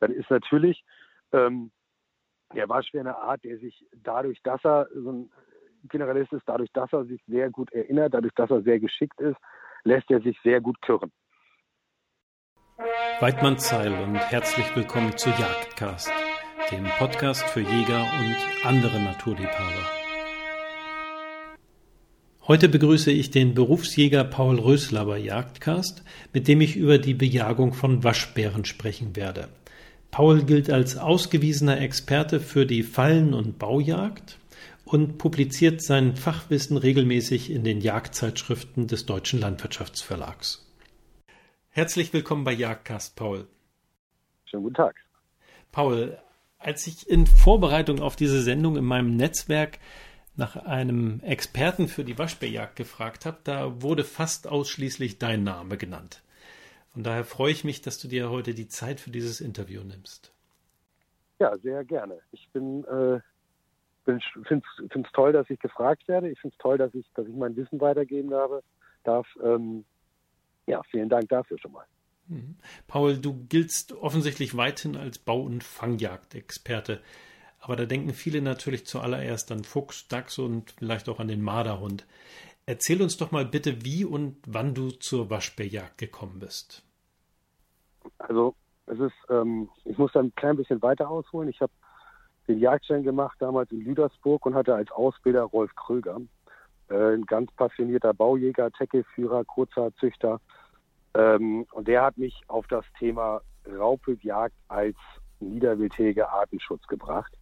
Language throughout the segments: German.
dann ist natürlich ähm, der Waschbär eine Art, der sich dadurch, dass er so ein Generalist ist, dadurch, dass er sich sehr gut erinnert, dadurch, dass er sehr geschickt ist, lässt er sich sehr gut kirren. Weidmann Zeil und herzlich willkommen zu Jagdcast, dem Podcast für Jäger und andere Naturliebhaber. Heute begrüße ich den Berufsjäger Paul Rösler bei Jagdcast, mit dem ich über die Bejagung von Waschbären sprechen werde. Paul gilt als ausgewiesener Experte für die Fallen- und Baujagd und publiziert sein Fachwissen regelmäßig in den Jagdzeitschriften des Deutschen Landwirtschaftsverlags. Herzlich willkommen bei Jagdcast, Paul. Schönen guten Tag. Paul, als ich in Vorbereitung auf diese Sendung in meinem Netzwerk nach einem Experten für die Waschbärjagd gefragt habe, da wurde fast ausschließlich dein Name genannt. Von daher freue ich mich, dass du dir heute die Zeit für dieses Interview nimmst. Ja, sehr gerne. Ich bin, äh, finde es toll, dass ich gefragt werde. Ich finde es toll, dass ich, dass ich mein Wissen weitergeben habe, darf. Ähm, ja, vielen Dank dafür schon mal. Mhm. Paul, du giltst offensichtlich weithin als Bau- und Fangjagdexperte. Aber da denken viele natürlich zuallererst an Fuchs, Dachs und vielleicht auch an den Marderhund. Erzähl uns doch mal bitte, wie und wann du zur Waschbärjagd gekommen bist. Also es ist, ähm, ich muss da ein klein bisschen weiter ausholen. Ich habe den Jagdschein gemacht damals in Lüdersburg und hatte als Ausbilder Rolf Kröger, äh, ein ganz passionierter Baujäger, Teckelführer, kurzer Züchter. Ähm, und der hat mich auf das Thema Raubwildjagd als niederwildhege Artenschutz gebracht.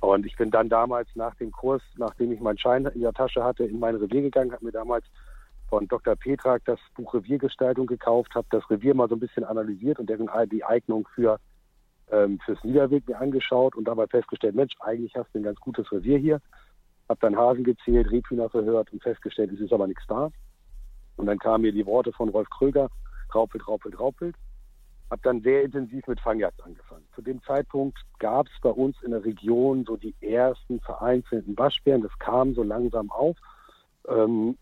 Und ich bin dann damals nach dem Kurs, nachdem ich meinen Schein in der Tasche hatte, in mein Revier gegangen, habe mir damals von Dr. Petrak das Buch Reviergestaltung gekauft, habe das Revier mal so ein bisschen analysiert und deren die Eignung für ähm, fürs Niederwild mir angeschaut und dabei festgestellt, Mensch, eigentlich hast du ein ganz gutes Revier hier. Habe dann Hasen gezählt, Rebhühner verhört und festgestellt, es ist aber nichts da. Und dann kamen mir die Worte von Rolf Kröger, Raupelt, Raupelt, Raupelt habe dann sehr intensiv mit Fangjagd angefangen. Zu dem Zeitpunkt gab es bei uns in der Region so die ersten vereinzelten Waschbären. Das kam so langsam auf, ähm,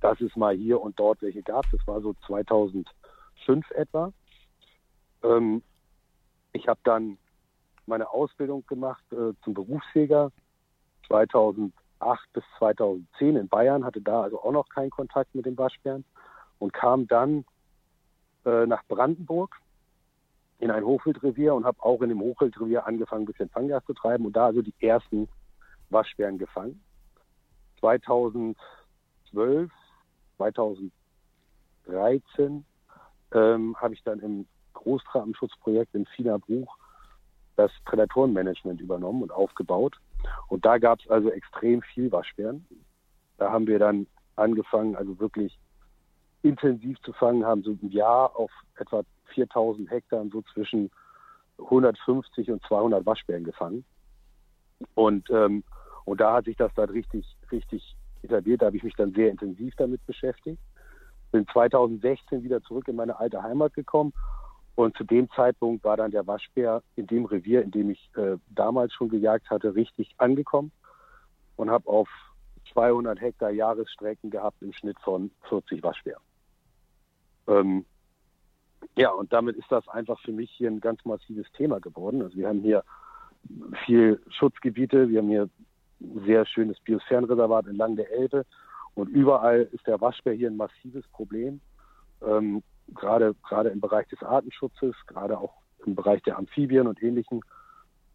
dass es mal hier und dort welche gab. Das war so 2005 etwa. Ähm, ich habe dann meine Ausbildung gemacht äh, zum Berufsjäger 2008 bis 2010 in Bayern, hatte da also auch noch keinen Kontakt mit den Waschbären und kam dann äh, nach Brandenburg in ein Hochwildrevier und habe auch in dem Hochwildrevier angefangen, ein bisschen Fangjagd zu treiben und da also die ersten Waschbären gefangen. 2012, 2013 ähm, habe ich dann im Großtrapenschutzprojekt in Finabruch das Prädatorenmanagement übernommen und aufgebaut. Und da gab es also extrem viel Waschbären. Da haben wir dann angefangen, also wirklich intensiv zu fangen, haben so ein Jahr auf etwa 4000 Hektar so zwischen 150 und 200 Waschbären gefangen. Und, ähm, und da hat sich das dann richtig, richtig etabliert. Da habe ich mich dann sehr intensiv damit beschäftigt. Bin 2016 wieder zurück in meine alte Heimat gekommen. Und zu dem Zeitpunkt war dann der Waschbär in dem Revier, in dem ich äh, damals schon gejagt hatte, richtig angekommen und habe auf 200 Hektar Jahresstrecken gehabt im Schnitt von 40 Waschbären. Ähm, ja, und damit ist das einfach für mich hier ein ganz massives Thema geworden. Also wir haben hier viel Schutzgebiete, wir haben hier sehr schönes Biosphärenreservat entlang der Elbe und überall ist der Waschbär hier ein massives Problem. Ähm, gerade, gerade im Bereich des Artenschutzes, gerade auch im Bereich der Amphibien und Ähnlichem.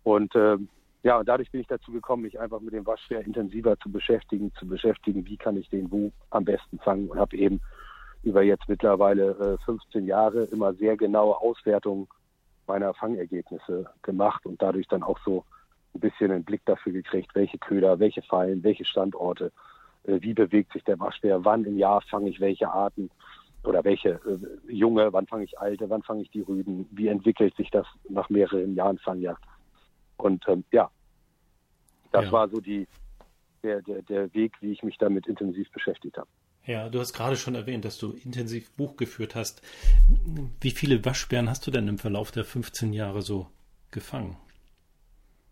Und ähm, ja, und dadurch bin ich dazu gekommen, mich einfach mit dem Waschbär intensiver zu beschäftigen, zu beschäftigen, wie kann ich den wo am besten fangen und habe eben über jetzt mittlerweile äh, 15 Jahre immer sehr genaue Auswertungen meiner Fangergebnisse gemacht und dadurch dann auch so ein bisschen einen Blick dafür gekriegt, welche Köder, welche Fallen, welche Standorte, äh, wie bewegt sich der Waschbär, wann im Jahr fange ich welche Arten oder welche äh, junge, wann fange ich alte, wann fange ich die Rüden, wie entwickelt sich das nach mehreren Jahren Fangjagd. Und ähm, ja, das ja. war so die, der, der, der Weg, wie ich mich damit intensiv beschäftigt habe. Ja, du hast gerade schon erwähnt, dass du intensiv Buch geführt hast. Wie viele Waschbären hast du denn im Verlauf der 15 Jahre so gefangen?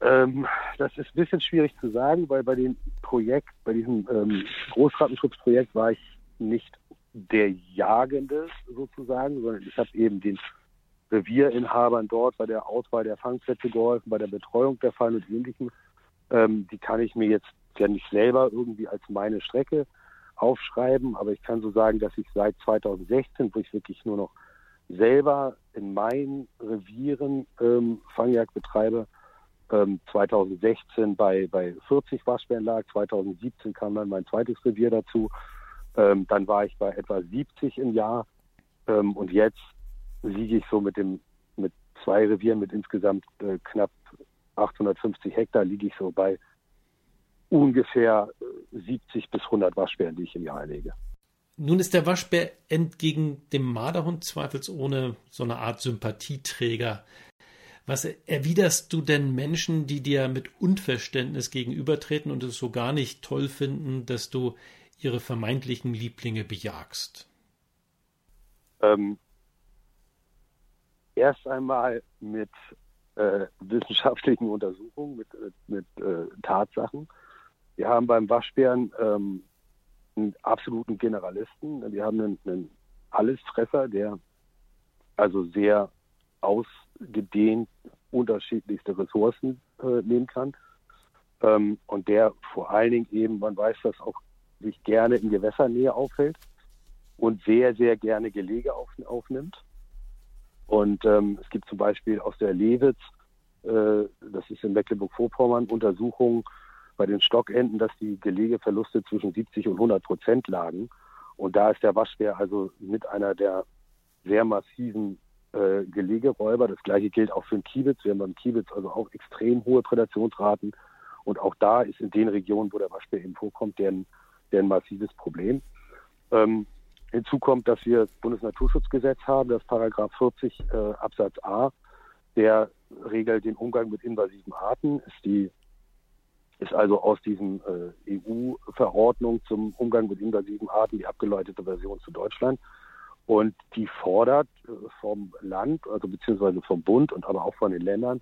Ähm, das ist ein bisschen schwierig zu sagen, weil bei dem Projekt, bei diesem ähm, Großrattenschutzprojekt war ich nicht der Jagende sozusagen, sondern ich habe eben den Revierinhabern dort bei der Auswahl der Fangplätze geholfen, bei der Betreuung der Fallen und ähnlichem. Ähm, die kann ich mir jetzt ja nicht selber irgendwie als meine Strecke aufschreiben, aber ich kann so sagen, dass ich seit 2016, wo ich wirklich nur noch selber in meinen Revieren ähm, Fangjagd betreibe, 2016 bei, bei 40 Waschbären lag, 2017 kam dann mein zweites Revier dazu, ähm, dann war ich bei etwa 70 im Jahr ähm, und jetzt liege ich so mit dem mit zwei Revieren mit insgesamt äh, knapp 850 Hektar liege ich so bei ungefähr 70 äh, bis 100 Waschbären, die ich im Jahr erlege. Nun ist der Waschbär entgegen dem Marderhund zweifelsohne so eine Art Sympathieträger. Was erwiderst du denn Menschen, die dir mit Unverständnis gegenübertreten und es so gar nicht toll finden, dass du ihre vermeintlichen Lieblinge bejagst? Ähm, erst einmal mit äh, wissenschaftlichen Untersuchungen, mit, mit, mit äh, Tatsachen. Wir haben beim Waschbären ähm, einen absoluten Generalisten. Wir haben einen, einen Allesfresser, der also sehr ausgedehnt unterschiedlichste Ressourcen äh, nehmen kann. Ähm, und der vor allen Dingen eben, man weiß das auch, sich gerne in Gewässernähe aufhält und sehr, sehr gerne Gelege auf, aufnimmt. Und ähm, es gibt zum Beispiel aus der Lewitz, äh, das ist in Mecklenburg-Vorpommern, Untersuchungen bei den Stockenten, dass die Gelegeverluste zwischen 70 und 100 Prozent lagen. Und da ist der Waschbär also mit einer der sehr massiven äh, Gelegeräuber. Das gleiche gilt auch für den Kiebitz. Wir haben beim Kiebitz also auch extrem hohe Prädationsraten. Und auch da ist in den Regionen, wo der Waschbär eben vorkommt, der ein massives Problem. Ähm, Hinzu kommt, dass wir das Bundesnaturschutzgesetz haben, das Paragraph 40 äh, Absatz A, der regelt den Umgang mit invasiven Arten, ist die ist also aus diesem äh, EU-Verordnung zum Umgang mit invasiven Arten die abgeleitete Version zu Deutschland. Und die fordert äh, vom Land, also beziehungsweise vom Bund und aber auch von den Ländern,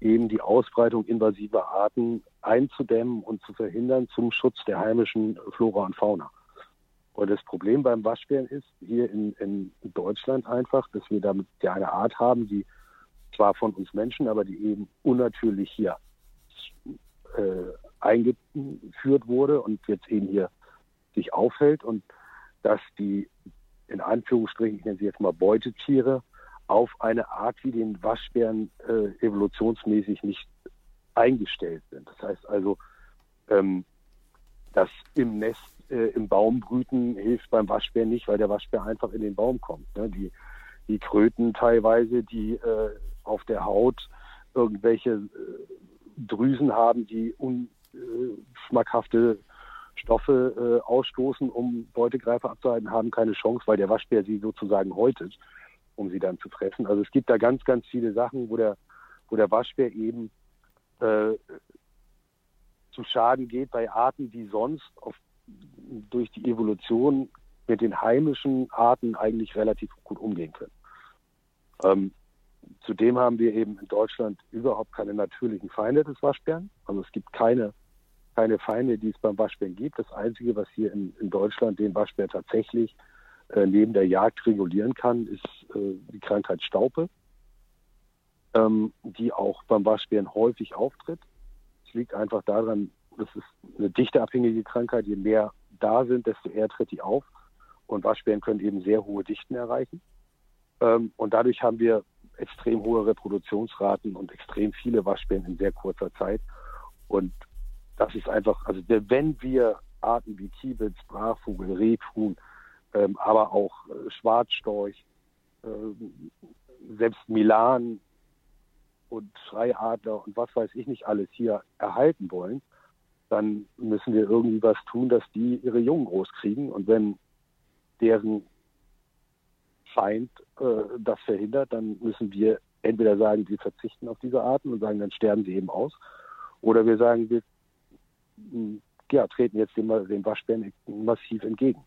eben die Ausbreitung invasiver Arten einzudämmen und zu verhindern zum Schutz der heimischen Flora und Fauna. Und das Problem beim Waschbären ist hier in, in Deutschland einfach, dass wir damit ja eine Art haben, die zwar von uns Menschen, aber die eben unnatürlich hier äh, eingeführt wurde und jetzt eben hier sich aufhält und dass die in Anführungsstrichen, ich nenne sie jetzt mal Beutetiere, auf eine Art wie den Waschbären äh, evolutionsmäßig nicht eingestellt sind. Das heißt also, ähm, dass im Nest äh, im Baum brüten hilft beim Waschbär nicht, weil der Waschbär einfach in den Baum kommt. Ne? Die, die Kröten teilweise, die äh, auf der Haut irgendwelche äh, Drüsen haben, die unschmackhafte Stoffe äh, ausstoßen, um Beutegreifer abzuhalten, haben keine Chance, weil der Waschbär sie sozusagen häutet, um sie dann zu fressen. Also es gibt da ganz, ganz viele Sachen, wo der, wo der Waschbär eben äh, zu Schaden geht bei Arten, die sonst auf durch die Evolution mit den heimischen Arten eigentlich relativ gut umgehen können. Ähm, zudem haben wir eben in Deutschland überhaupt keine natürlichen Feinde des Waschbären. Also es gibt keine, keine Feinde, die es beim Waschbären gibt. Das Einzige, was hier in, in Deutschland den Waschbär tatsächlich äh, neben der Jagd regulieren kann, ist äh, die Krankheit Staupe, ähm, die auch beim Waschbären häufig auftritt. Es liegt einfach daran, das ist eine dichteabhängige Krankheit. Je mehr da sind, desto eher tritt die auf. Und Waschbären können eben sehr hohe Dichten erreichen. Ähm, und dadurch haben wir extrem hohe Reproduktionsraten und extrem viele Waschbären in sehr kurzer Zeit. Und das ist einfach, also wenn wir Arten wie Kiebitz, Brachvogel, Rebhuhn, ähm, aber auch äh, Schwarzstorch, äh, selbst Milan und Schreiadler und was weiß ich nicht alles hier erhalten wollen, dann müssen wir irgendwie was tun, dass die ihre Jungen großkriegen. Und wenn deren Feind äh, das verhindert, dann müssen wir entweder sagen, wir verzichten auf diese Arten und sagen, dann sterben sie eben aus. Oder wir sagen, wir ja, treten jetzt dem, dem Waschbären massiv entgegen.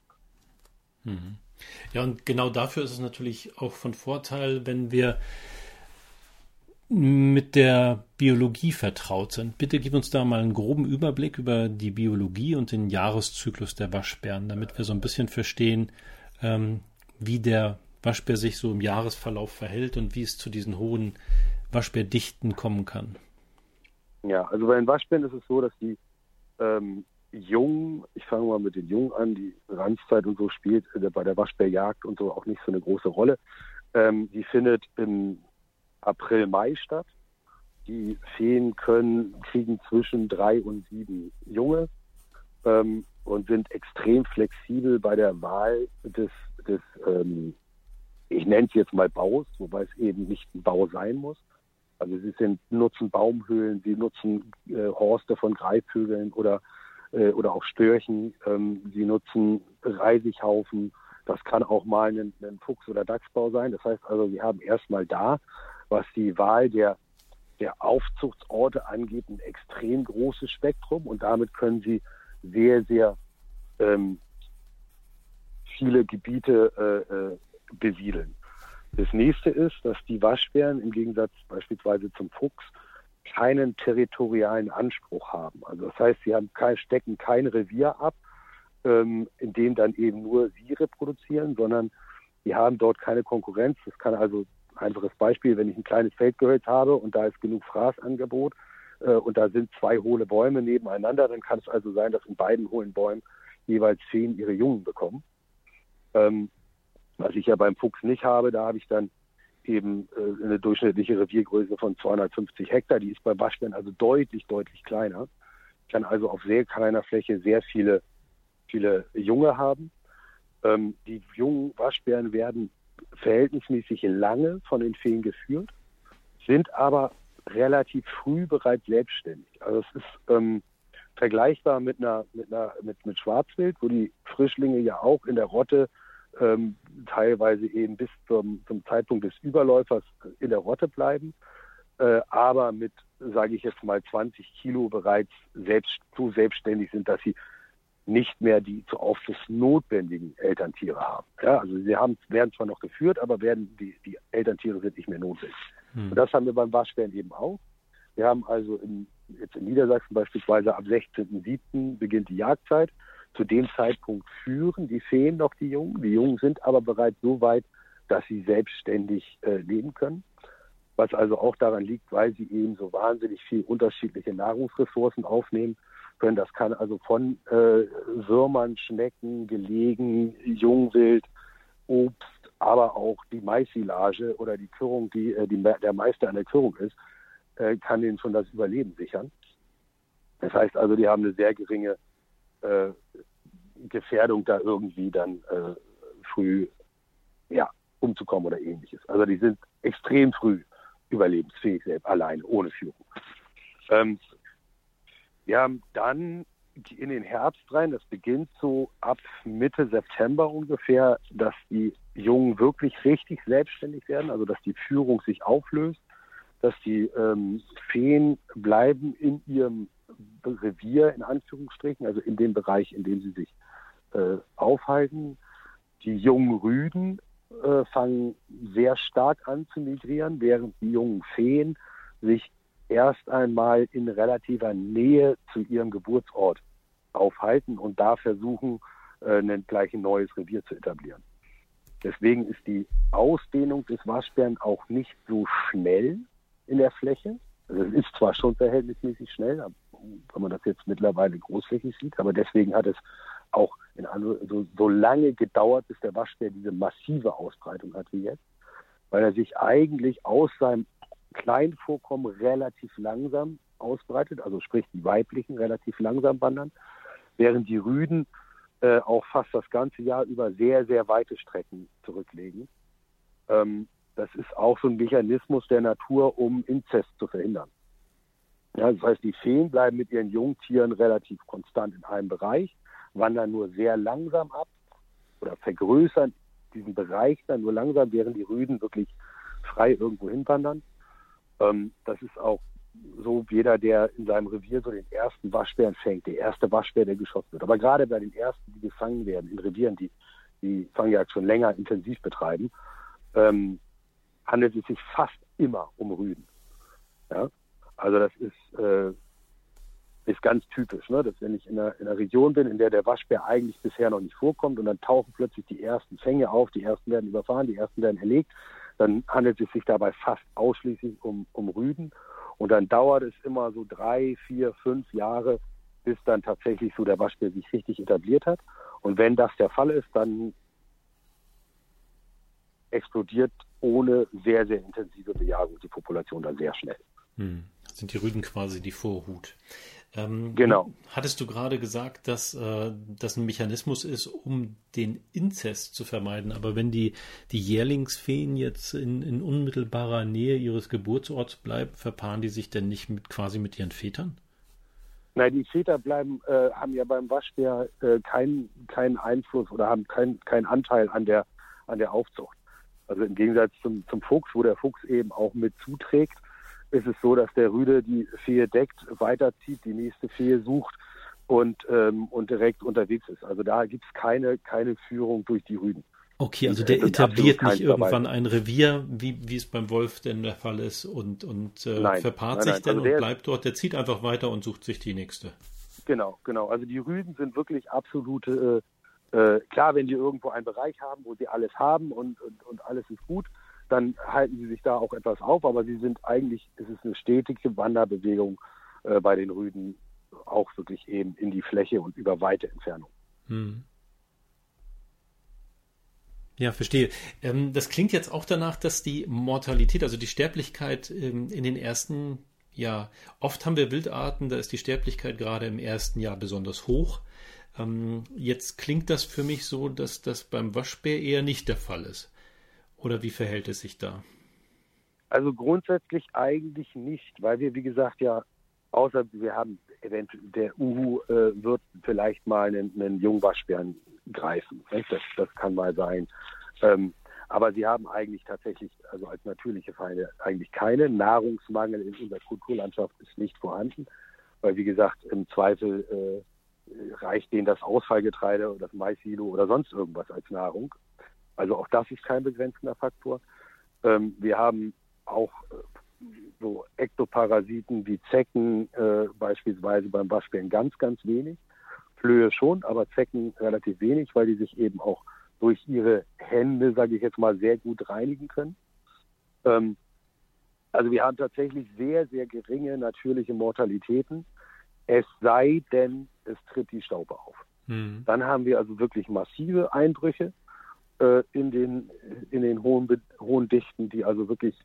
Mhm. Ja, und genau dafür ist es natürlich auch von Vorteil, wenn wir mit der Biologie vertraut sind. Bitte gib uns da mal einen groben Überblick über die Biologie und den Jahreszyklus der Waschbären, damit wir so ein bisschen verstehen, ähm, wie der Waschbär sich so im Jahresverlauf verhält und wie es zu diesen hohen Waschbärdichten kommen kann. Ja, also bei den Waschbären ist es so, dass die ähm, Jungen, ich fange mal mit den Jungen an, die Ranzzeit und so spielt äh, bei der Waschbärjagd und so auch nicht so eine große Rolle. Ähm, die findet im April, Mai statt. Die Feen können, kriegen zwischen drei und sieben Junge ähm, und sind extrem flexibel bei der Wahl des, des ähm, ich nenne es jetzt mal Baus, wobei es eben nicht ein Bau sein muss. Also sie sind, nutzen Baumhöhlen, sie nutzen äh, Horste von Greifvögeln oder, äh, oder auch Störchen, ähm, sie nutzen Reisighaufen, das kann auch mal ein, ein Fuchs- oder Dachsbau sein. Das heißt also, sie haben erstmal da, was die Wahl der, der Aufzuchtsorte angeht, ein extrem großes Spektrum und damit können sie sehr, sehr ähm, viele Gebiete äh, äh, besiedeln. Das nächste ist, dass die Waschbären im Gegensatz beispielsweise zum Fuchs keinen territorialen Anspruch haben. Also das heißt, sie haben kein, stecken kein Revier ab, ähm, in dem dann eben nur sie reproduzieren, sondern die haben dort keine Konkurrenz. Das kann also einfaches Beispiel, wenn ich ein kleines Feldgehölz habe und da ist genug Fraßangebot äh, und da sind zwei hohle Bäume nebeneinander, dann kann es also sein, dass in beiden hohlen Bäumen jeweils zehn ihre Jungen bekommen. Ähm, was ich ja beim Fuchs nicht habe, da habe ich dann eben äh, eine durchschnittliche Reviergröße von 250 Hektar. Die ist bei Waschbären also deutlich, deutlich kleiner. Ich kann also auf sehr kleiner Fläche sehr viele, viele Junge haben. Ähm, die jungen Waschbären werden verhältnismäßig lange von den Feen geführt, sind aber relativ früh bereits selbstständig. Also es ist ähm, vergleichbar mit einer, mit einer mit, mit Schwarzwild, wo die Frischlinge ja auch in der Rotte ähm, teilweise eben bis zum, zum Zeitpunkt des Überläufers in der Rotte bleiben, äh, aber mit, sage ich jetzt mal, 20 Kilo bereits selbst, so selbstständig sind, dass sie nicht mehr die zu Aufzucht notwendigen Elterntiere haben. Ja, also sie haben, werden zwar noch geführt, aber werden die, die Elterntiere sind nicht mehr notwendig. Hm. Und das haben wir beim Waschbären eben auch. Wir haben also in, jetzt in Niedersachsen beispielsweise ab 16.07. beginnt die Jagdzeit. Zu dem Zeitpunkt führen die Feen noch die Jungen. Die Jungen sind aber bereits so weit, dass sie selbstständig äh, leben können. Was also auch daran liegt, weil sie eben so wahnsinnig viel unterschiedliche Nahrungsressourcen aufnehmen können. Das kann also von äh, Würmern, Schnecken, Gelegen, Jungwild, Obst, aber auch die Maissilage oder die Kürrung, die, äh, die der Meister an der Kürrung ist, äh, kann ihnen schon das Überleben sichern. Das heißt also, die haben eine sehr geringe äh, Gefährdung, da irgendwie dann äh, früh ja, umzukommen oder ähnliches. Also die sind extrem früh überlebensfähig, selbst alleine, ohne Führung. Ähm, wir haben dann in den Herbst rein, das beginnt so ab Mitte September ungefähr, dass die Jungen wirklich richtig selbstständig werden, also dass die Führung sich auflöst, dass die ähm, Feen bleiben in ihrem Revier in Anführungsstrichen, also in dem Bereich, in dem sie sich äh, aufhalten. Die jungen Rüden äh, fangen sehr stark an zu migrieren, während die jungen Feen sich erst einmal in relativer Nähe zu ihrem Geburtsort aufhalten und da versuchen, äh, gleich ein neues Revier zu etablieren. Deswegen ist die Ausdehnung des Waschbären auch nicht so schnell in der Fläche. Also es ist zwar schon verhältnismäßig schnell, wenn man das jetzt mittlerweile großflächig sieht, aber deswegen hat es auch in andere, so, so lange gedauert, bis der Waschbär diese massive Ausbreitung hat wie jetzt, weil er sich eigentlich aus seinem Kleinvorkommen relativ langsam ausbreitet, also sprich die weiblichen relativ langsam wandern, während die Rüden äh, auch fast das ganze Jahr über sehr, sehr weite Strecken zurücklegen. Ähm, das ist auch so ein Mechanismus der Natur, um Inzest zu verhindern. Ja, das heißt, die Feen bleiben mit ihren Jungtieren relativ konstant in einem Bereich, wandern nur sehr langsam ab oder vergrößern diesen Bereich dann nur langsam, während die Rüden wirklich frei irgendwo hinwandern. Ähm, das ist auch so jeder, der in seinem Revier so den ersten Waschbären fängt, der erste Waschbär, der geschossen wird. Aber gerade bei den ersten, die gefangen werden in Revieren, die die Fangjagd schon länger intensiv betreiben, ähm, handelt es sich fast immer um Rüden. Ja? Also das ist, äh, ist ganz typisch, ne? dass wenn ich in einer, in einer Region bin, in der der Waschbär eigentlich bisher noch nicht vorkommt und dann tauchen plötzlich die ersten Fänge auf, die ersten werden überfahren, die ersten werden erlegt, dann handelt es sich dabei fast ausschließlich um, um Rüden und dann dauert es immer so drei, vier, fünf Jahre, bis dann tatsächlich so der Waschbär sich richtig etabliert hat. Und wenn das der Fall ist, dann explodiert ohne sehr, sehr intensive Bejagung die Population dann sehr schnell. Hm. Sind die Rüden quasi die Vorhut? Ähm, genau. Hattest du gerade gesagt, dass äh, das ein Mechanismus ist, um den Inzest zu vermeiden? Aber wenn die, die Jährlingsfeen jetzt in, in unmittelbarer Nähe ihres Geburtsorts bleiben, verpaaren die sich denn nicht mit, quasi mit ihren Vätern? Nein, die Väter bleiben, äh, haben ja beim Waschbär äh, keinen keinen Einfluss oder haben keinen keinen Anteil an der an der Aufzucht. Also im Gegensatz zum, zum Fuchs, wo der Fuchs eben auch mit zuträgt, ist es so, dass der Rüde die Fee deckt, weiterzieht, die nächste Fee sucht und, ähm, und direkt unterwegs ist. Also da gibt es keine, keine Führung durch die Rüden. Okay, also der etabliert nicht irgendwann dabei. ein Revier, wie, wie es beim Wolf denn der Fall ist, und, und äh, nein, verpaart nein, sich nein. dann also und bleibt dort. Der zieht einfach weiter und sucht sich die nächste. Genau, genau. Also die Rüden sind wirklich absolute, äh, äh, klar, wenn die irgendwo einen Bereich haben, wo sie alles haben und, und, und alles ist gut, dann halten sie sich da auch etwas auf, aber sie sind eigentlich, es ist eine stetige Wanderbewegung äh, bei den Rüden, auch wirklich eben in die Fläche und über weite Entfernung. Hm. Ja, verstehe. Ähm, das klingt jetzt auch danach, dass die Mortalität, also die Sterblichkeit ähm, in den ersten, ja, oft haben wir Wildarten, da ist die Sterblichkeit gerade im ersten Jahr besonders hoch. Ähm, jetzt klingt das für mich so, dass das beim Waschbär eher nicht der Fall ist. Oder wie verhält es sich da? Also grundsätzlich eigentlich nicht, weil wir, wie gesagt, ja, außer wir haben eventuell, der Uhu äh, wird vielleicht mal einen, einen Jungwaschbären greifen. Das, das kann mal sein. Ähm, aber sie haben eigentlich tatsächlich, also als natürliche Feinde, eigentlich keine. Nahrungsmangel in unserer Kulturlandschaft ist nicht vorhanden, weil, wie gesagt, im Zweifel äh, reicht denen das Ausfallgetreide oder das Maissilo oder sonst irgendwas als Nahrung. Also auch das ist kein begrenzender Faktor. Ähm, wir haben auch äh, so Ektoparasiten wie Zecken äh, beispielsweise beim Waschbären ganz, ganz wenig. Flöhe schon, aber Zecken relativ wenig, weil die sich eben auch durch ihre Hände, sage ich jetzt mal, sehr gut reinigen können. Ähm, also wir haben tatsächlich sehr, sehr geringe natürliche Mortalitäten, es sei denn, es tritt die Staupe auf. Mhm. Dann haben wir also wirklich massive Einbrüche äh, in den, in den hohen, hohen Dichten, die also wirklich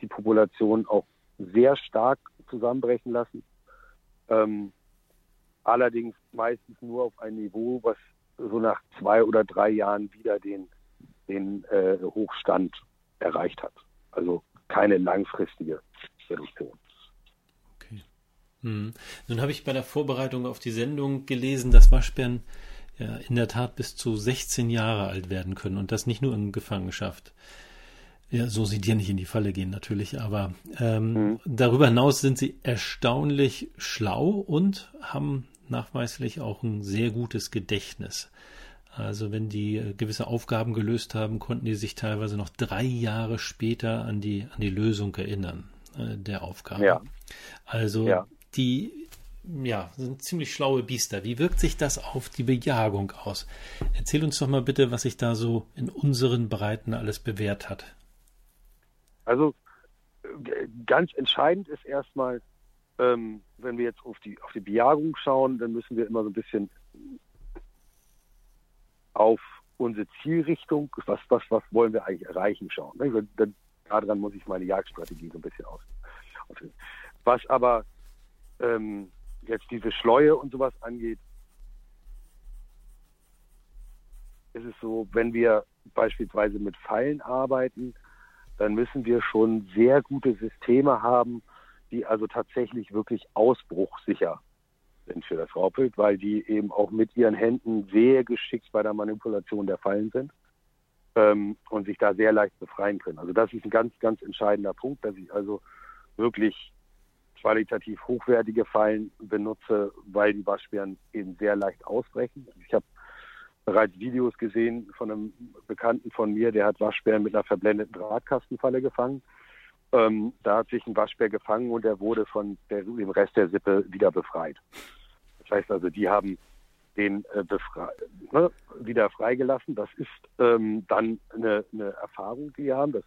die Population auch sehr stark zusammenbrechen lassen. Ähm, allerdings meistens nur auf ein Niveau, was so nach zwei oder drei Jahren wieder den, den äh, Hochstand erreicht hat. Also keine langfristige Reduktion. Okay. Hm. Nun habe ich bei der Vorbereitung auf die Sendung gelesen, dass Waschbären ja, in der Tat bis zu 16 Jahre alt werden können und das nicht nur in Gefangenschaft. Ja, so sie dir nicht in die Falle gehen natürlich, aber ähm, mhm. darüber hinaus sind sie erstaunlich schlau und haben nachweislich auch ein sehr gutes Gedächtnis. Also wenn die äh, gewisse Aufgaben gelöst haben, konnten die sich teilweise noch drei Jahre später an die, an die Lösung erinnern äh, der Aufgabe. Ja. Also ja. die ja, sind ziemlich schlaue Biester. Wie wirkt sich das auf die Bejagung aus? Erzähl uns doch mal bitte, was sich da so in unseren Breiten alles bewährt hat. Also ganz entscheidend ist erstmal, ähm, wenn wir jetzt auf die, auf die Bejagung schauen, dann müssen wir immer so ein bisschen auf unsere Zielrichtung, was, was, was wollen wir eigentlich erreichen, schauen. Ne? Daran muss ich meine Jagdstrategie so ein bisschen aus. Was aber ähm, jetzt diese Schleue und sowas angeht, ist es so, wenn wir beispielsweise mit Pfeilen arbeiten, dann müssen wir schon sehr gute Systeme haben, die also tatsächlich wirklich ausbruchsicher sind für das Raubwild, weil die eben auch mit ihren Händen sehr geschickt bei der Manipulation der Fallen sind ähm, und sich da sehr leicht befreien können. Also das ist ein ganz, ganz entscheidender Punkt, dass ich also wirklich qualitativ hochwertige Fallen benutze, weil die Waschbären eben sehr leicht ausbrechen. Ich habe bereits Videos gesehen von einem Bekannten von mir, der hat Waschbären mit einer verblendeten Drahtkastenfalle gefangen. Ähm, da hat sich ein Waschbär gefangen und er wurde von der, dem Rest der Sippe wieder befreit. Das heißt also, die haben den äh, ne, wieder freigelassen. Das ist ähm, dann eine, eine Erfahrung, die wir haben. Das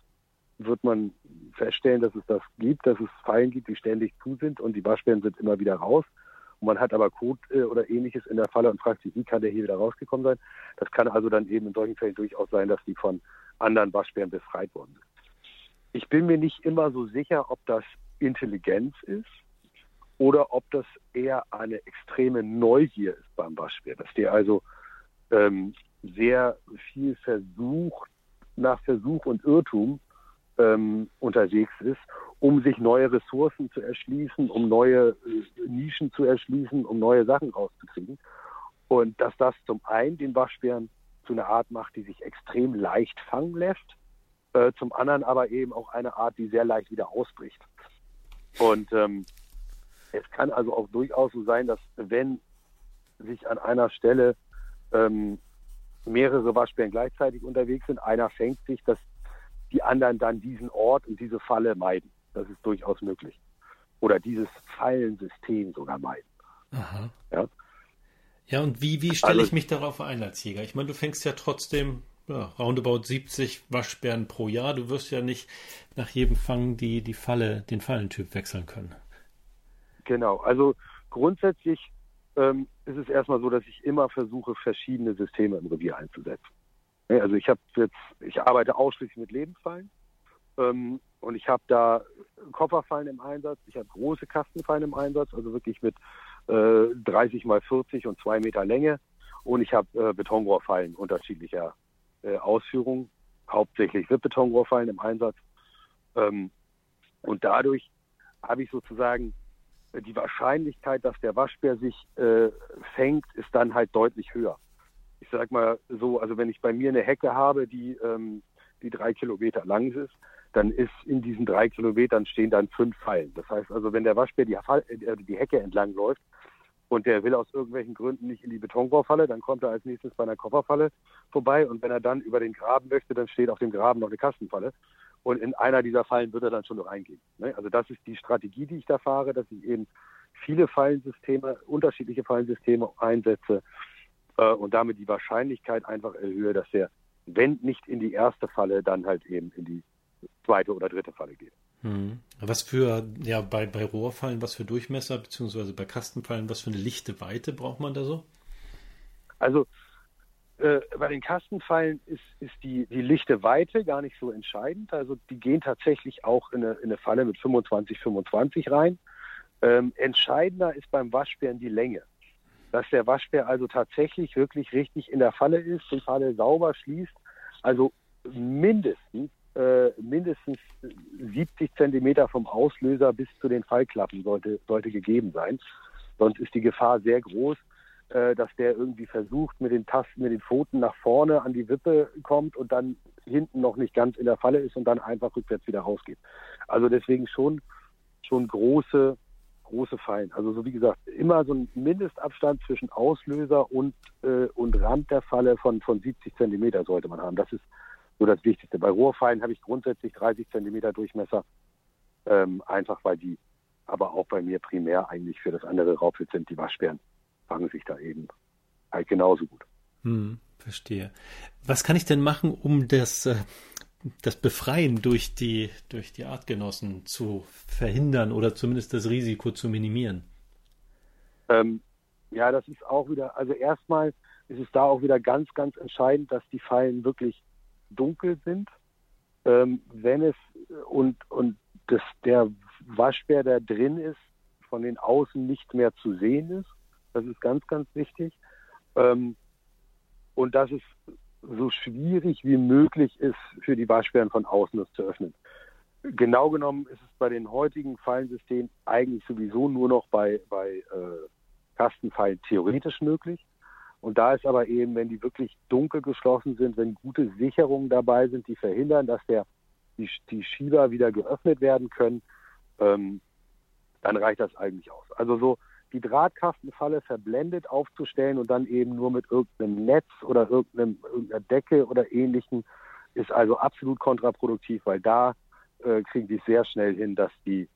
wird man feststellen, dass es das gibt, dass es Fallen gibt, die ständig zu sind und die Waschbären sind immer wieder raus. Und man hat aber Kot äh, oder ähnliches in der Falle und fragt sich, wie kann der hier wieder rausgekommen sein? Das kann also dann eben in solchen Fällen durchaus sein, dass die von anderen Waschbären befreit worden sind. Ich bin mir nicht immer so sicher, ob das Intelligenz ist oder ob das eher eine extreme Neugier ist beim Waschbär, dass der also ähm, sehr viel versucht, nach Versuch und Irrtum ähm, unterwegs ist, um sich neue Ressourcen zu erschließen, um neue äh, Nischen zu erschließen, um neue Sachen rauszukriegen. Und dass das zum einen den Waschbären zu einer Art macht, die sich extrem leicht fangen lässt, äh, zum anderen aber eben auch eine Art, die sehr leicht wieder ausbricht. Und ähm, es kann also auch durchaus so sein, dass wenn sich an einer Stelle ähm, mehrere Waschbären gleichzeitig unterwegs sind, einer fängt sich, dass die anderen dann diesen Ort und diese Falle meiden. Das ist durchaus möglich. Oder dieses Fallensystem sogar meiden. Aha. Ja, ja und wie, wie stelle also, ich mich darauf ein als Jäger? Ich meine, du fängst ja trotzdem ja, roundabout 70 Waschbären pro Jahr. Du wirst ja nicht nach jedem Fang die, die Falle, den Fallentyp wechseln können. Genau, also grundsätzlich ähm, ist es erstmal so, dass ich immer versuche, verschiedene Systeme im Revier einzusetzen. Also ich habe jetzt, ich arbeite ausschließlich mit Lebensfallen ähm, und ich habe da Kofferfallen im Einsatz, ich habe große Kastenfallen im Einsatz, also wirklich mit äh, 30 mal 40 und zwei Meter Länge und ich habe äh, Betonrohrfallen unterschiedlicher äh, Ausführung, hauptsächlich WIP-Betonrohrfallen im Einsatz. Ähm, und dadurch habe ich sozusagen die Wahrscheinlichkeit, dass der Waschbär sich äh, fängt, ist dann halt deutlich höher. Ich sag mal so, also wenn ich bei mir eine Hecke habe, die, ähm, die drei Kilometer lang ist, dann ist in diesen drei Kilometern stehen dann fünf Fallen. Das heißt also, wenn der Waschbär die, äh, die Hecke entlang läuft und der will aus irgendwelchen Gründen nicht in die Betonrohrfalle, dann kommt er als nächstes bei einer Kofferfalle vorbei und wenn er dann über den Graben möchte, dann steht auf dem Graben noch eine Kastenfalle. Und in einer dieser Fallen wird er dann schon noch reingehen. Ne? Also das ist die Strategie, die ich da fahre, dass ich eben viele Fallensysteme, unterschiedliche Fallensysteme einsetze und damit die Wahrscheinlichkeit einfach erhöhe, dass er, wenn nicht in die erste Falle, dann halt eben in die zweite oder dritte Falle geht. Hm. Was für, ja, bei, bei Rohrfallen, was für Durchmesser, beziehungsweise bei Kastenfallen, was für eine lichte Weite braucht man da so? Also äh, bei den Kastenfallen ist, ist die, die lichte Weite gar nicht so entscheidend. Also die gehen tatsächlich auch in eine, in eine Falle mit 25, 25 rein. Ähm, entscheidender ist beim Waschbären die Länge. Dass der Waschbär also tatsächlich wirklich richtig in der Falle ist, die Falle sauber schließt. Also mindestens, äh, mindestens 70 Zentimeter vom Auslöser bis zu den Fallklappen sollte, sollte gegeben sein. Sonst ist die Gefahr sehr groß, äh, dass der irgendwie versucht, mit den Tasten, mit den Pfoten nach vorne an die Wippe kommt und dann hinten noch nicht ganz in der Falle ist und dann einfach rückwärts wieder rausgeht. Also deswegen schon, schon große, große Fallen. Also so wie gesagt, immer so ein Mindestabstand zwischen Auslöser und, äh, und Rand der Falle von, von 70 Zentimeter sollte man haben. Das ist so das Wichtigste. Bei Rohrfallen habe ich grundsätzlich 30 Zentimeter Durchmesser, ähm, einfach weil die aber auch bei mir primär eigentlich für das andere Raubwild sind, die Waschbären fangen sich da eben halt genauso gut. Hm, verstehe. Was kann ich denn machen, um das, äh, das Befreien durch die, durch die Artgenossen zu verhindern oder zumindest das Risiko zu minimieren? Ähm, ja, das ist auch wieder, also erstmal ist es da auch wieder ganz, ganz entscheidend, dass die Fallen wirklich dunkel sind. Ähm, wenn es und, und das, der Waschbär, der drin ist, von den Außen nicht mehr zu sehen ist. Das ist ganz, ganz wichtig. Ähm, und dass es so schwierig wie möglich ist, für die Waschbären von außen das zu öffnen. Genau genommen ist es bei den heutigen Fallensystemen eigentlich sowieso nur noch bei, bei äh, Kastenfallen theoretisch möglich. Und da ist aber eben, wenn die wirklich dunkel geschlossen sind, wenn gute Sicherungen dabei sind, die verhindern, dass der, die, die Schieber wieder geöffnet werden können, ähm, dann reicht das eigentlich aus. Also so die Drahtkastenfalle verblendet aufzustellen und dann eben nur mit irgendeinem Netz oder irgendeinem, irgendeiner Decke oder ähnlichem ist also absolut kontraproduktiv, weil da äh, kriegen die sehr schnell hin, dass die,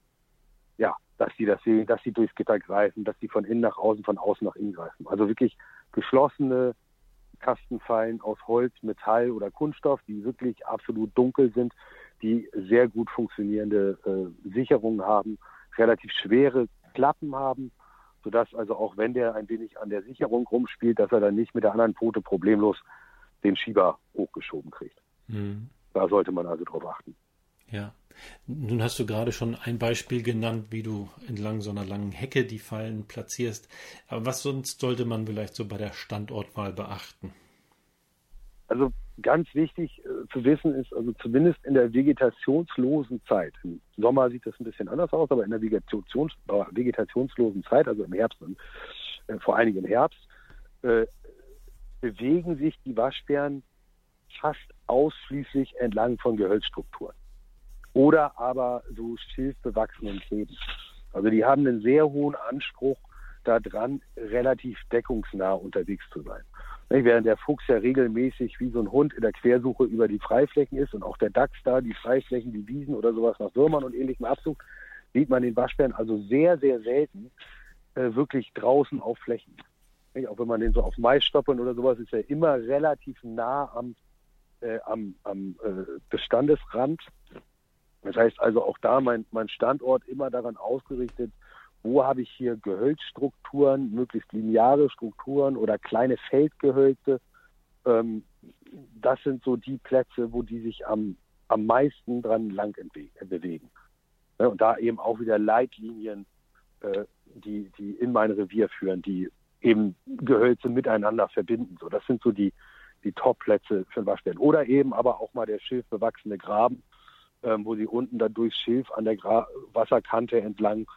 ja, dass die das sehen, dass sie durchs Gitter greifen, dass sie von innen nach außen, von außen nach innen greifen. Also wirklich geschlossene Kastenfallen aus Holz, Metall oder Kunststoff, die wirklich absolut dunkel sind, die sehr gut funktionierende äh, Sicherungen haben, relativ schwere Klappen haben, sodass also auch wenn der ein wenig an der Sicherung rumspielt, dass er dann nicht mit der anderen Pfote problemlos den Schieber hochgeschoben kriegt. Mhm. Da sollte man also drauf achten. Ja. Nun hast du gerade schon ein Beispiel genannt, wie du entlang so einer langen Hecke die Fallen platzierst. Aber was sonst sollte man vielleicht so bei der Standortwahl beachten? Also ganz wichtig äh, zu wissen ist, also zumindest in der vegetationslosen Zeit, im Sommer sieht das ein bisschen anders aus, aber in der Vegetations, vegetationslosen Zeit, also im Herbst äh, vor allem im Herbst, äh, bewegen sich die Waschbären fast ausschließlich entlang von Gehölzstrukturen oder aber so schilfbewachsenen Fäden. Also die haben einen sehr hohen Anspruch daran, relativ deckungsnah unterwegs zu sein. Während der Fuchs ja regelmäßig wie so ein Hund in der Quersuche über die Freiflächen ist und auch der Dachs da die Freiflächen, die Wiesen oder sowas nach Würmern und ähnlichem absucht, sieht man den Waschbären also sehr, sehr selten äh, wirklich draußen auf Flächen. Auch wenn man den so auf Mais stoppeln oder sowas, ist er immer relativ nah am, äh, am, am äh, Bestandesrand. Das heißt also auch da mein, mein Standort immer daran ausgerichtet, wo habe ich hier Gehölzstrukturen, möglichst lineare Strukturen oder kleine Feldgehölze. Ähm, das sind so die Plätze, wo die sich am, am meisten dran lang bewegen. Ja, und da eben auch wieder Leitlinien, äh, die, die in mein Revier führen, die eben Gehölze miteinander verbinden. So, das sind so die, die Top-Plätze für den Waschbären. Oder eben aber auch mal der schilfbewachsene Graben, ähm, wo sie unten dann durchs Schilf an der Gra Wasserkante entlang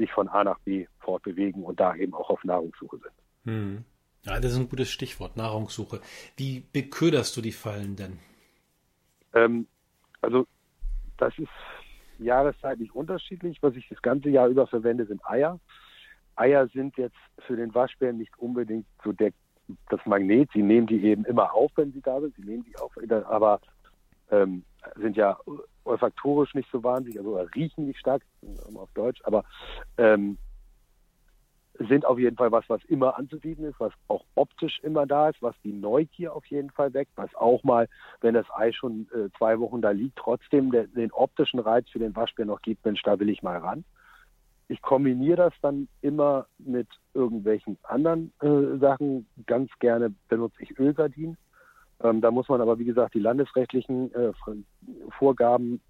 sich von A nach B fortbewegen und da eben auch auf Nahrungssuche sind. Hm. Ja, das ist ein gutes Stichwort, Nahrungssuche. Wie beköderst du die Fallen denn? Ähm, also das ist jahreszeitlich unterschiedlich. Was ich das ganze Jahr über verwende, sind Eier. Eier sind jetzt für den Waschbären nicht unbedingt so der, das Magnet. Sie nehmen die eben immer auf, wenn sie da sind. Sie nehmen die auf, aber ähm, sind ja olfaktorisch nicht so wahnsinnig, also riechen nicht stark, auf Deutsch, aber ähm, sind auf jeden Fall was, was immer anzusiedeln ist, was auch optisch immer da ist, was die Neugier auf jeden Fall weckt, was auch mal, wenn das Ei schon äh, zwei Wochen da liegt, trotzdem der, den optischen Reiz für den Waschbär noch gibt, Mensch, da will ich mal ran. Ich kombiniere das dann immer mit irgendwelchen anderen äh, Sachen. Ganz gerne benutze ich Ölsardinen. Ähm, da muss man aber, wie gesagt, die landesrechtlichen äh, Vorgaben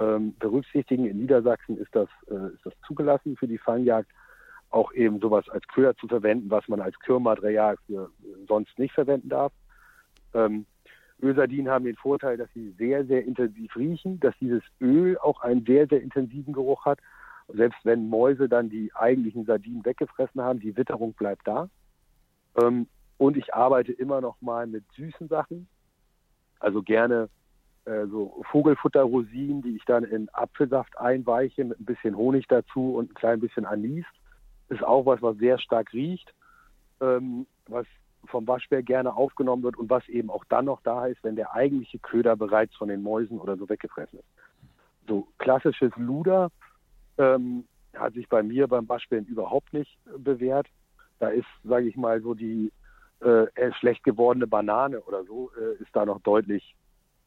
ähm, berücksichtigen. In Niedersachsen ist das, äh, ist das zugelassen für die Fangjagd, auch eben sowas als Köder zu verwenden, was man als Kürmaterial für sonst nicht verwenden darf. Ähm, Ölsardinen haben den Vorteil, dass sie sehr, sehr intensiv riechen, dass dieses Öl auch einen sehr, sehr intensiven Geruch hat. Selbst wenn Mäuse dann die eigentlichen Sardinen weggefressen haben, die Witterung bleibt da. Ähm, und ich arbeite immer noch mal mit süßen Sachen. Also gerne äh, so Vogelfutterrosinen, die ich dann in Apfelsaft einweiche mit ein bisschen Honig dazu und ein klein bisschen Anis. Ist auch was, was sehr stark riecht, ähm, was vom Waschbär gerne aufgenommen wird und was eben auch dann noch da ist, wenn der eigentliche Köder bereits von den Mäusen oder so weggefressen ist. So klassisches Luder ähm, hat sich bei mir beim Waschbären überhaupt nicht bewährt. Da ist, sage ich mal, so die äh, schlecht gewordene Banane oder so äh, ist da noch deutlich,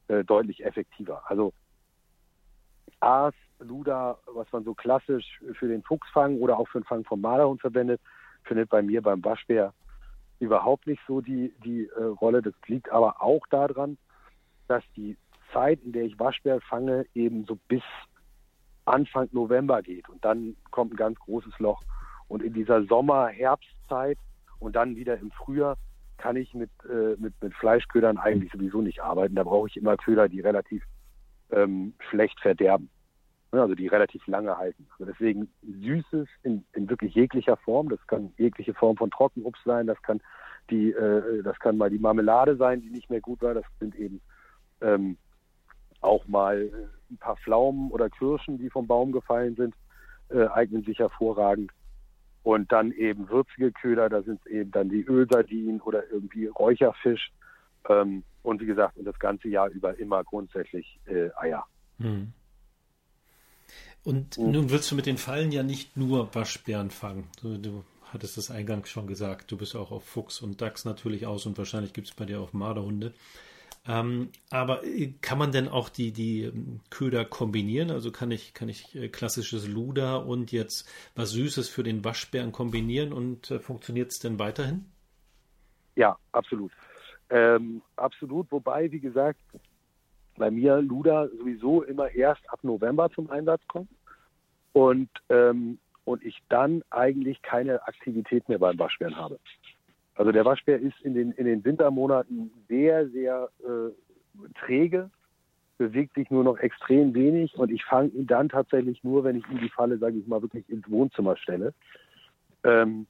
äh, deutlich effektiver. Also Aas, Luda, was man so klassisch für den Fuchsfang oder auch für den Fang vom Malerhund verwendet, findet bei mir beim Waschbär überhaupt nicht so die, die äh, Rolle. Das liegt aber auch daran, dass die Zeit, in der ich Waschbär fange, eben so bis Anfang November geht. Und dann kommt ein ganz großes Loch. Und in dieser Sommer-Herbstzeit und dann wieder im Frühjahr kann ich mit, äh, mit, mit Fleischködern eigentlich sowieso nicht arbeiten. Da brauche ich immer Köder, die relativ ähm, schlecht verderben. Also die relativ lange halten. Also deswegen Süßes in, in wirklich jeglicher Form. Das kann jegliche Form von Trockenobst sein. Das kann die, äh, das kann mal die Marmelade sein, die nicht mehr gut war. Das sind eben ähm, auch mal ein paar Pflaumen oder Kirschen, die vom Baum gefallen sind, äh, eignen sich hervorragend. Und dann eben würzige Köder, da sind es eben dann die Ölsardinen oder irgendwie Räucherfisch. Ähm, und wie gesagt, und das ganze Jahr über immer grundsätzlich äh, Eier. Hm. Und mhm. nun willst du mit den Fallen ja nicht nur Waschbären fangen. Du, du hattest es eingangs schon gesagt. Du bist auch auf Fuchs und Dachs natürlich aus und wahrscheinlich gibt es bei dir auch Marderhunde. Ähm, aber äh, kann man denn auch die, die ähm, Köder kombinieren? Also kann ich, kann ich äh, klassisches Luder und jetzt was Süßes für den Waschbären kombinieren und äh, funktioniert es denn weiterhin? Ja, absolut. Ähm, absolut, wobei, wie gesagt, bei mir Luder sowieso immer erst ab November zum Einsatz kommt und, ähm, und ich dann eigentlich keine Aktivität mehr beim Waschbären habe. Also der Waschbär ist in den, in den Wintermonaten sehr, sehr äh, träge, bewegt sich nur noch extrem wenig und ich fange ihn dann tatsächlich nur, wenn ich ihm die Falle, sage ich mal, wirklich ins Wohnzimmer stelle. Ähm,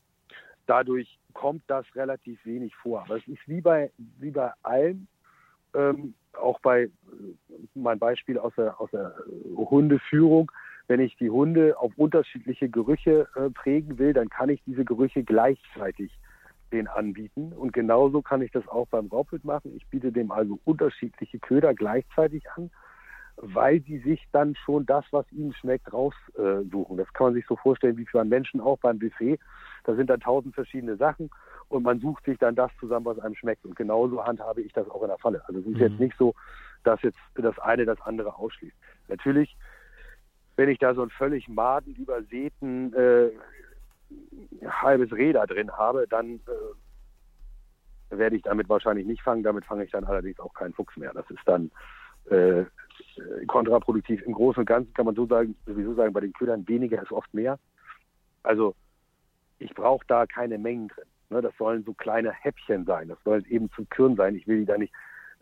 dadurch kommt das relativ wenig vor. Aber es ist wie bei, wie bei allem, ähm, auch bei äh, mein Beispiel aus der, aus der Hundeführung, wenn ich die Hunde auf unterschiedliche Gerüche äh, prägen will, dann kann ich diese Gerüche gleichzeitig den anbieten. Und genauso kann ich das auch beim Raubwild machen. Ich biete dem also unterschiedliche Köder gleichzeitig an, weil sie sich dann schon das, was ihnen schmeckt, raussuchen. Das kann man sich so vorstellen wie für einen Menschen auch beim Buffet. Da sind dann tausend verschiedene Sachen und man sucht sich dann das zusammen, was einem schmeckt. Und genauso handhabe ich das auch in der Falle. Also es ist mhm. jetzt nicht so, dass jetzt das eine das andere ausschließt. Natürlich, wenn ich da so einen völlig madenübersäten äh, halbes Räder drin habe, dann äh, werde ich damit wahrscheinlich nicht fangen. Damit fange ich dann allerdings auch keinen Fuchs mehr. Das ist dann äh, kontraproduktiv. Im Großen und Ganzen kann man so sagen, sowieso sagen, bei den Ködern weniger ist oft mehr. Also ich brauche da keine Mengen drin. Ne, das sollen so kleine Häppchen sein. Das soll eben zu Küren sein. Ich will die da nicht,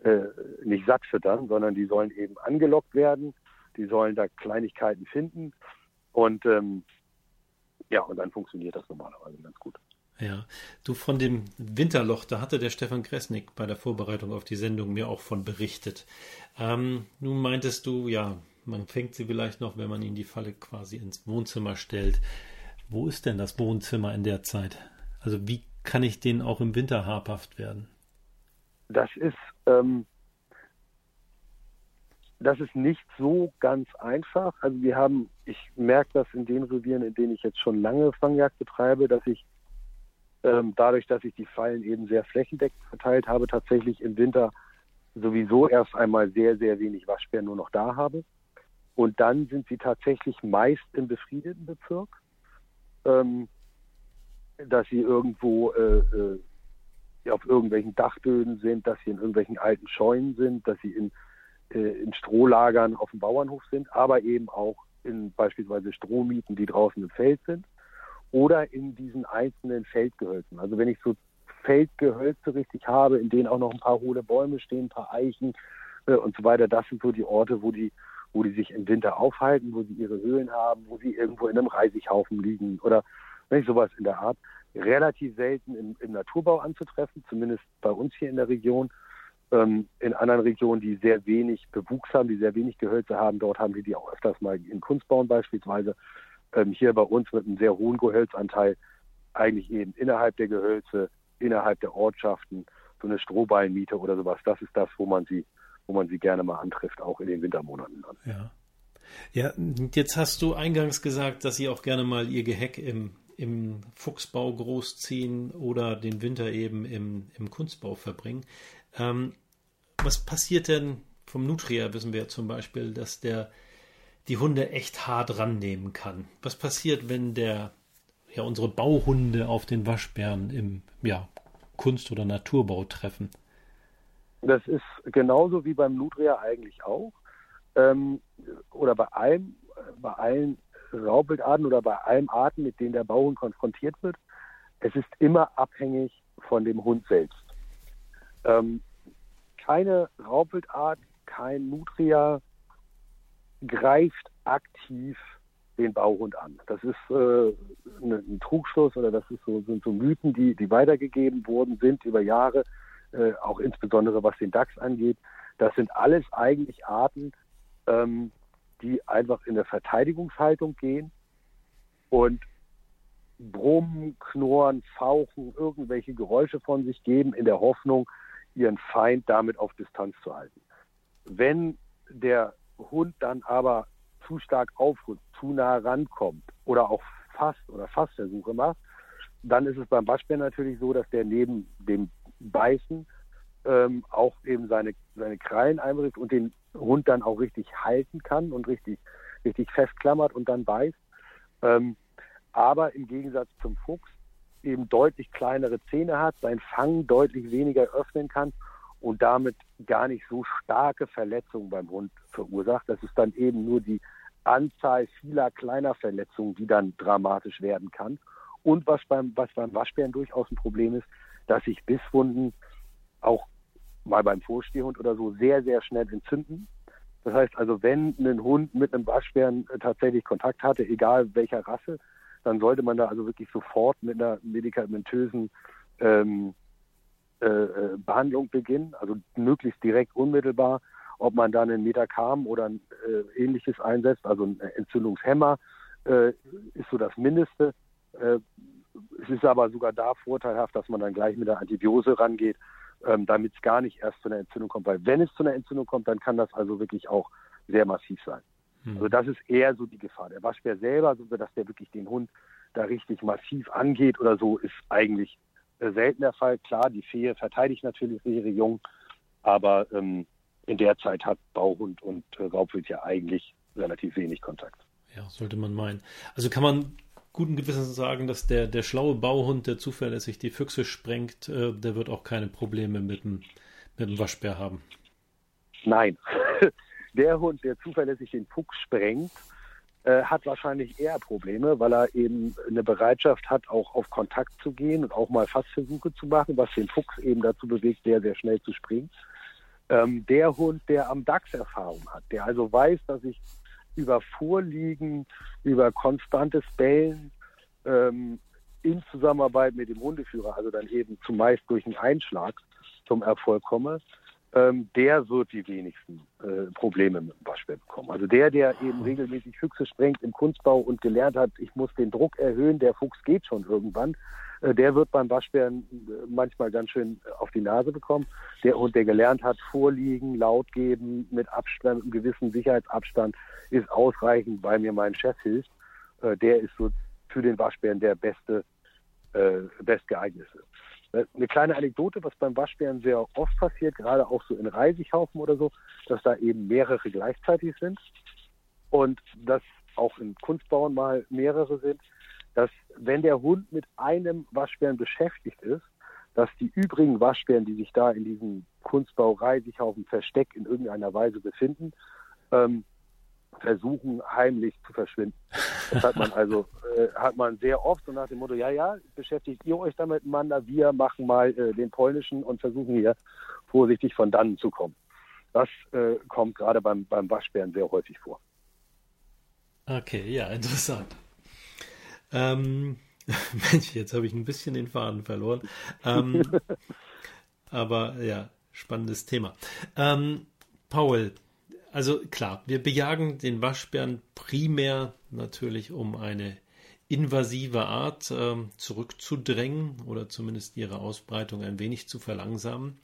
äh, nicht satt füttern, sondern die sollen eben angelockt werden. Die sollen da Kleinigkeiten finden. Und ähm, ja, und dann funktioniert das normalerweise ganz gut. Ja, du von dem Winterloch, da hatte der Stefan Kresnik bei der Vorbereitung auf die Sendung mir auch von berichtet. Ähm, nun meintest du, ja, man fängt sie vielleicht noch, wenn man ihnen die Falle quasi ins Wohnzimmer stellt. Wo ist denn das Wohnzimmer in der Zeit? Also wie kann ich denen auch im Winter habhaft werden? Das ist ähm, das ist nicht so ganz einfach. Also wir haben, ich merke das in den Revieren, in denen ich jetzt schon lange Fangjagd betreibe, dass ich ähm, dadurch, dass ich die Fallen eben sehr flächendeckend verteilt habe, tatsächlich im Winter sowieso erst einmal sehr, sehr wenig Waschbären nur noch da habe. Und dann sind sie tatsächlich meist im befriedeten Bezirk, ähm, dass sie irgendwo äh, äh, auf irgendwelchen Dachböden sind, dass sie in irgendwelchen alten Scheunen sind, dass sie in in Strohlagern auf dem Bauernhof sind, aber eben auch in beispielsweise Strohmieten, die draußen im Feld sind, oder in diesen einzelnen Feldgehölzen. Also wenn ich so Feldgehölze richtig habe, in denen auch noch ein paar hohle Bäume stehen, ein paar Eichen äh, und so weiter, das sind so die Orte, wo die, wo die sich im Winter aufhalten, wo sie ihre Höhlen haben, wo sie irgendwo in einem Reisighaufen liegen oder nicht sowas in der Art. Relativ selten im, im Naturbau anzutreffen, zumindest bei uns hier in der Region. Ähm, in anderen Regionen, die sehr wenig Bewuchs haben, die sehr wenig Gehölze haben, dort haben wir die auch öfters mal in Kunstbauen beispielsweise. Ähm, hier bei uns mit einem sehr hohen Gehölzanteil eigentlich eben innerhalb der Gehölze, innerhalb der Ortschaften, so eine Strohballenmiete oder sowas. Das ist das, wo man sie, wo man sie gerne mal antrifft, auch in den Wintermonaten. Dann. Ja. Ja, jetzt hast du eingangs gesagt, dass Sie auch gerne mal Ihr Geheck im, im Fuchsbau großziehen oder den Winter eben im, im Kunstbau verbringen. Ähm, was passiert denn vom Nutria, wissen wir zum Beispiel, dass der die Hunde echt hart rannehmen kann. Was passiert, wenn der ja unsere Bauhunde auf den Waschbären im ja, Kunst- oder Naturbau treffen? Das ist genauso wie beim Nutria eigentlich auch. Ähm, oder bei allem, bei allen Raubwildarten oder bei allen Arten, mit denen der Bauhund konfrontiert wird. Es ist immer abhängig von dem Hund selbst. Ähm, keine Raubwildart, kein Nutria greift aktiv den Bauhund an. Das ist äh, ein Trugschluss oder das ist so, sind so Mythen, die, die weitergegeben worden sind über Jahre, äh, auch insbesondere was den Dachs angeht. Das sind alles eigentlich Arten, ähm, die einfach in der Verteidigungshaltung gehen und brummen, knurren, fauchen, irgendwelche Geräusche von sich geben, in der Hoffnung, ihren Feind damit auf Distanz zu halten. Wenn der Hund dann aber zu stark aufrückt, zu nah rankommt oder auch fast oder Fassversuche macht, dann ist es beim Waschbär natürlich so, dass der neben dem Beißen ähm, auch eben seine, seine Krallen einbringt und den Hund dann auch richtig halten kann und richtig, richtig festklammert und dann beißt. Ähm, aber im Gegensatz zum Fuchs eben deutlich kleinere Zähne hat, sein Fang deutlich weniger öffnen kann und damit gar nicht so starke Verletzungen beim Hund verursacht. Das ist dann eben nur die Anzahl vieler kleiner Verletzungen, die dann dramatisch werden kann. Und was beim, was beim Waschbären durchaus ein Problem ist, dass sich Bisswunden auch mal beim Vorstehhund oder so sehr, sehr schnell entzünden. Das heißt also, wenn ein Hund mit einem Waschbären tatsächlich Kontakt hatte, egal welcher Rasse, dann sollte man da also wirklich sofort mit einer medikamentösen ähm, äh, äh Behandlung beginnen, also möglichst direkt unmittelbar, ob man dann einen Metacam oder ein äh, ähnliches einsetzt, also ein Entzündungshemmer, äh, ist so das Mindeste. Äh, es ist aber sogar da vorteilhaft, dass man dann gleich mit der Antibiose rangeht, ähm, damit es gar nicht erst zu einer Entzündung kommt. Weil wenn es zu einer Entzündung kommt, dann kann das also wirklich auch sehr massiv sein. Hm. Also das ist eher so die Gefahr. Der Waschbär selber, so dass der wirklich den Hund da richtig massiv angeht oder so, ist eigentlich äh, selten der Fall. Klar, die Fee verteidigt natürlich ihre Jungen, aber ähm, in der Zeit hat Bauhund und äh, Raubwild ja eigentlich relativ wenig Kontakt. Ja, sollte man meinen. Also kann man guten Gewissens sagen, dass der, der schlaue Bauhund, der zuverlässig die Füchse sprengt, äh, der wird auch keine Probleme mit dem, mit dem Waschbär haben. Nein. der Hund, der zuverlässig den Fuchs sprengt, äh, hat wahrscheinlich eher Probleme, weil er eben eine Bereitschaft hat, auch auf Kontakt zu gehen und auch mal Fassversuche zu machen, was den Fuchs eben dazu bewegt, sehr, sehr schnell zu springen. Ähm, der Hund, der am DAX Erfahrung hat, der also weiß, dass ich über Vorliegen, über konstantes Bellen ähm, in Zusammenarbeit mit dem Hundeführer, also dann eben zumeist durch einen Einschlag zum Erfolg komme, ähm, der wird die wenigsten äh, Probleme mit dem Waschbär bekommen. Also der, der eben regelmäßig Füchse sprengt im Kunstbau und gelernt hat, ich muss den Druck erhöhen, der Fuchs geht schon irgendwann, äh, der wird beim Waschbären äh, manchmal ganz schön auf die Nase bekommen. Der Hund, der gelernt hat, vorliegen, laut geben, mit Abstand, mit einem gewissen Sicherheitsabstand, ist ausreichend, weil mir mein Chef hilft. Äh, der ist so für den Waschbären der beste, äh, bestgeeignete. Eine kleine Anekdote, was beim Waschbären sehr oft passiert, gerade auch so in Reisighaufen oder so, dass da eben mehrere gleichzeitig sind. Und dass auch in Kunstbauern mal mehrere sind dass wenn der Hund mit einem Waschbären beschäftigt ist, dass die übrigen Waschbären, die sich da in diesem auf dem Versteck in irgendeiner Weise befinden, ähm, versuchen heimlich zu verschwinden. Das hat man also äh, hat man sehr oft so nach dem Motto, ja, ja, beschäftigt ihr euch damit miteinander, wir machen mal äh, den polnischen und versuchen hier vorsichtig von dannen zu kommen. Das äh, kommt gerade beim, beim Waschbären sehr häufig vor. Okay, ja, interessant. Ähm, Mensch, jetzt habe ich ein bisschen den Faden verloren. Ähm, aber ja, spannendes Thema. Ähm, Paul, also klar, wir bejagen den Waschbären primär natürlich, um eine invasive Art äh, zurückzudrängen oder zumindest ihre Ausbreitung ein wenig zu verlangsamen.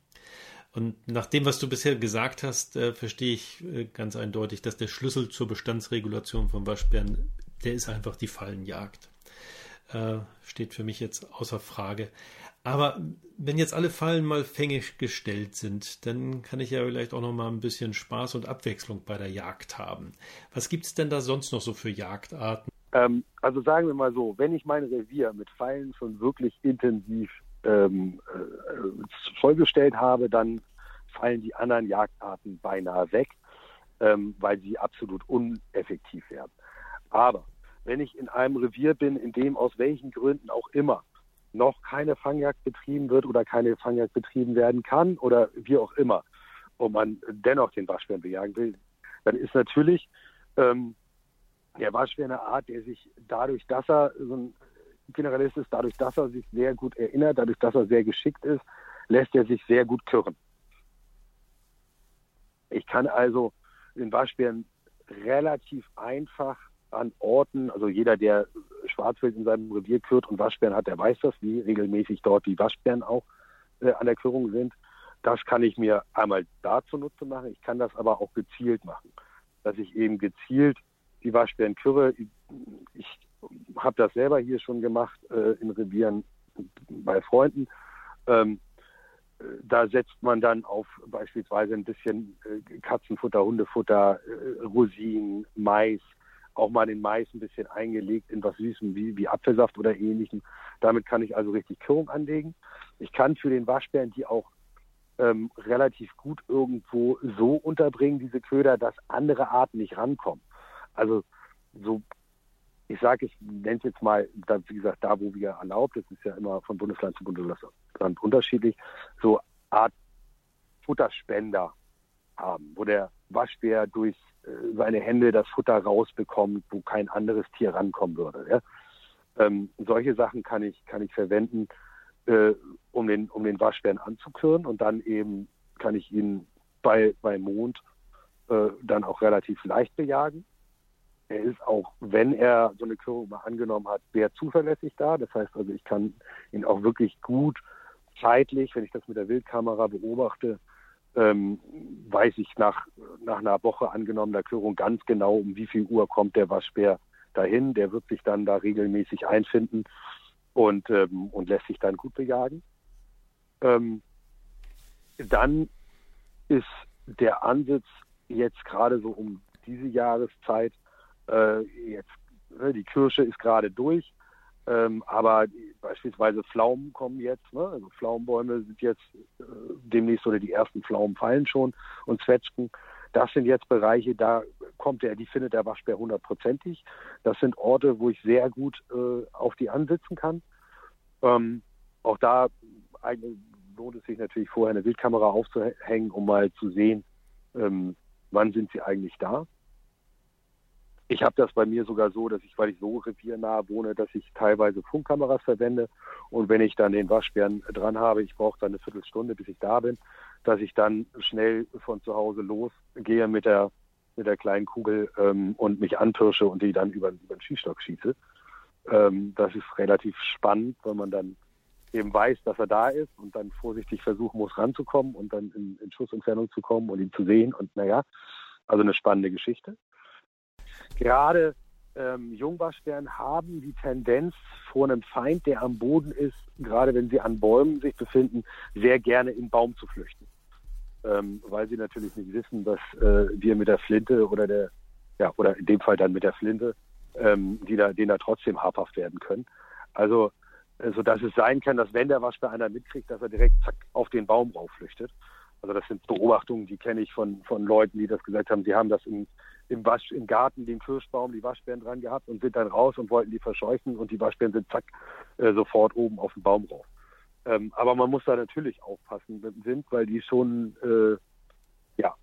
Und nach dem, was du bisher gesagt hast, äh, verstehe ich äh, ganz eindeutig, dass der Schlüssel zur Bestandsregulation von Waschbären, der ist einfach die Fallenjagd äh, steht für mich jetzt außer Frage. Aber wenn jetzt alle Fallen mal fängig gestellt sind, dann kann ich ja vielleicht auch noch mal ein bisschen Spaß und Abwechslung bei der Jagd haben. Was gibt es denn da sonst noch so für Jagdarten? Ähm, also sagen wir mal so, wenn ich mein Revier mit Pfeilen schon wirklich intensiv ähm, äh, vollgestellt habe, dann fallen die anderen Jagdarten beinahe weg, ähm, weil sie absolut uneffektiv werden. Aber wenn ich in einem Revier bin, in dem aus welchen Gründen auch immer noch keine Fangjagd betrieben wird oder keine Fangjagd betrieben werden kann oder wie auch immer, und man dennoch den Waschbären bejagen will, dann ist natürlich ähm, der Waschbär eine Art, der sich dadurch, dass er so ein Generalist ist, dadurch, dass er sich sehr gut erinnert, dadurch, dass er sehr geschickt ist, lässt er sich sehr gut kirren. Ich kann also den Waschbären relativ einfach an Orten, also jeder, der Schwarzwild in seinem Revier kürt und Waschbären hat, der weiß das, wie regelmäßig dort die Waschbären auch äh, an der Kürung sind. Das kann ich mir einmal da zunutze machen. Ich kann das aber auch gezielt machen, dass ich eben gezielt die Waschbärenkürre. Ich habe das selber hier schon gemacht äh, in Revieren bei Freunden. Ähm, da setzt man dann auf beispielsweise ein bisschen äh, Katzenfutter, Hundefutter, äh, Rosinen, Mais, auch mal den Mais ein bisschen eingelegt in was Süßem wie, wie Apfelsaft oder ähnlichem. Damit kann ich also richtig Körung anlegen. Ich kann für den Waschbären die auch ähm, relativ gut irgendwo so unterbringen, diese Köder, dass andere Arten nicht rankommen. Also so, ich sage, ich nenne es jetzt mal, da, wie gesagt, da wo wir erlaubt, das ist ja immer von Bundesland zu Bundesland unterschiedlich, so Art Futterspender haben, wo der Waschbär durch seine Hände das Futter rausbekommt, wo kein anderes Tier rankommen würde. Ja? Ähm, solche Sachen kann ich, kann ich verwenden, äh, um, den, um den Waschbären anzuküren und dann eben kann ich ihn bei, bei Mond äh, dann auch relativ leicht bejagen. Er ist auch, wenn er so eine Körung mal angenommen hat, sehr zuverlässig da. Das heißt also, ich kann ihn auch wirklich gut zeitlich, wenn ich das mit der Wildkamera beobachte, ähm, weiß ich nach, nach einer Woche angenommener Klärung ganz genau, um wie viel Uhr kommt der Waschbär dahin. Der wird sich dann da regelmäßig einfinden und, ähm, und lässt sich dann gut bejagen. Ähm, dann ist der Ansatz jetzt gerade so um diese Jahreszeit, äh, jetzt, ne, die Kirsche ist gerade durch, ähm, aber beispielsweise Pflaumen kommen jetzt, ne? also Pflaumenbäume sind jetzt äh, demnächst oder die ersten Pflaumen fallen schon und Zwetschgen. Das sind jetzt Bereiche, da kommt der, die findet der Waschbär hundertprozentig. Das sind Orte, wo ich sehr gut äh, auf die ansitzen kann. Ähm, auch da lohnt es sich natürlich vorher eine Wildkamera aufzuhängen, um mal zu sehen, ähm, wann sind sie eigentlich da. Ich habe das bei mir sogar so, dass ich, weil ich so reviernah wohne, dass ich teilweise Funkkameras verwende und wenn ich dann den Waschbären dran habe, ich brauche dann eine Viertelstunde, bis ich da bin, dass ich dann schnell von zu Hause losgehe mit der mit der kleinen Kugel ähm, und mich anpirsche und die dann über, über den Schießstock schieße. Ähm, das ist relativ spannend, weil man dann eben weiß, dass er da ist und dann vorsichtig versuchen muss, ranzukommen und dann in, in Schussentfernung zu kommen und ihn zu sehen. Und naja, also eine spannende Geschichte gerade ähm, Jungwaschbären haben die Tendenz, vor einem Feind, der am Boden ist, gerade wenn sie an Bäumen sich befinden, sehr gerne in Baum zu flüchten. Ähm, weil sie natürlich nicht wissen, dass äh, wir mit der Flinte oder der, ja, oder in dem Fall dann mit der Flinte, ähm, die da, denen da trotzdem habhaft werden können. Also, äh, dass es sein kann, dass wenn der Waschbär einer mitkriegt, dass er direkt zack, auf den Baum raufflüchtet. Also das sind Beobachtungen, die kenne ich von, von Leuten, die das gesagt haben. Sie haben das in, im, Wasch, im Garten den Kirschbaum, die Waschbären dran gehabt und sind dann raus und wollten die verscheuchen und die Waschbären sind zack äh, sofort oben auf den Baum rauf. Ähm, aber man muss da natürlich aufpassen mit dem Wind, weil die schon, äh, ja,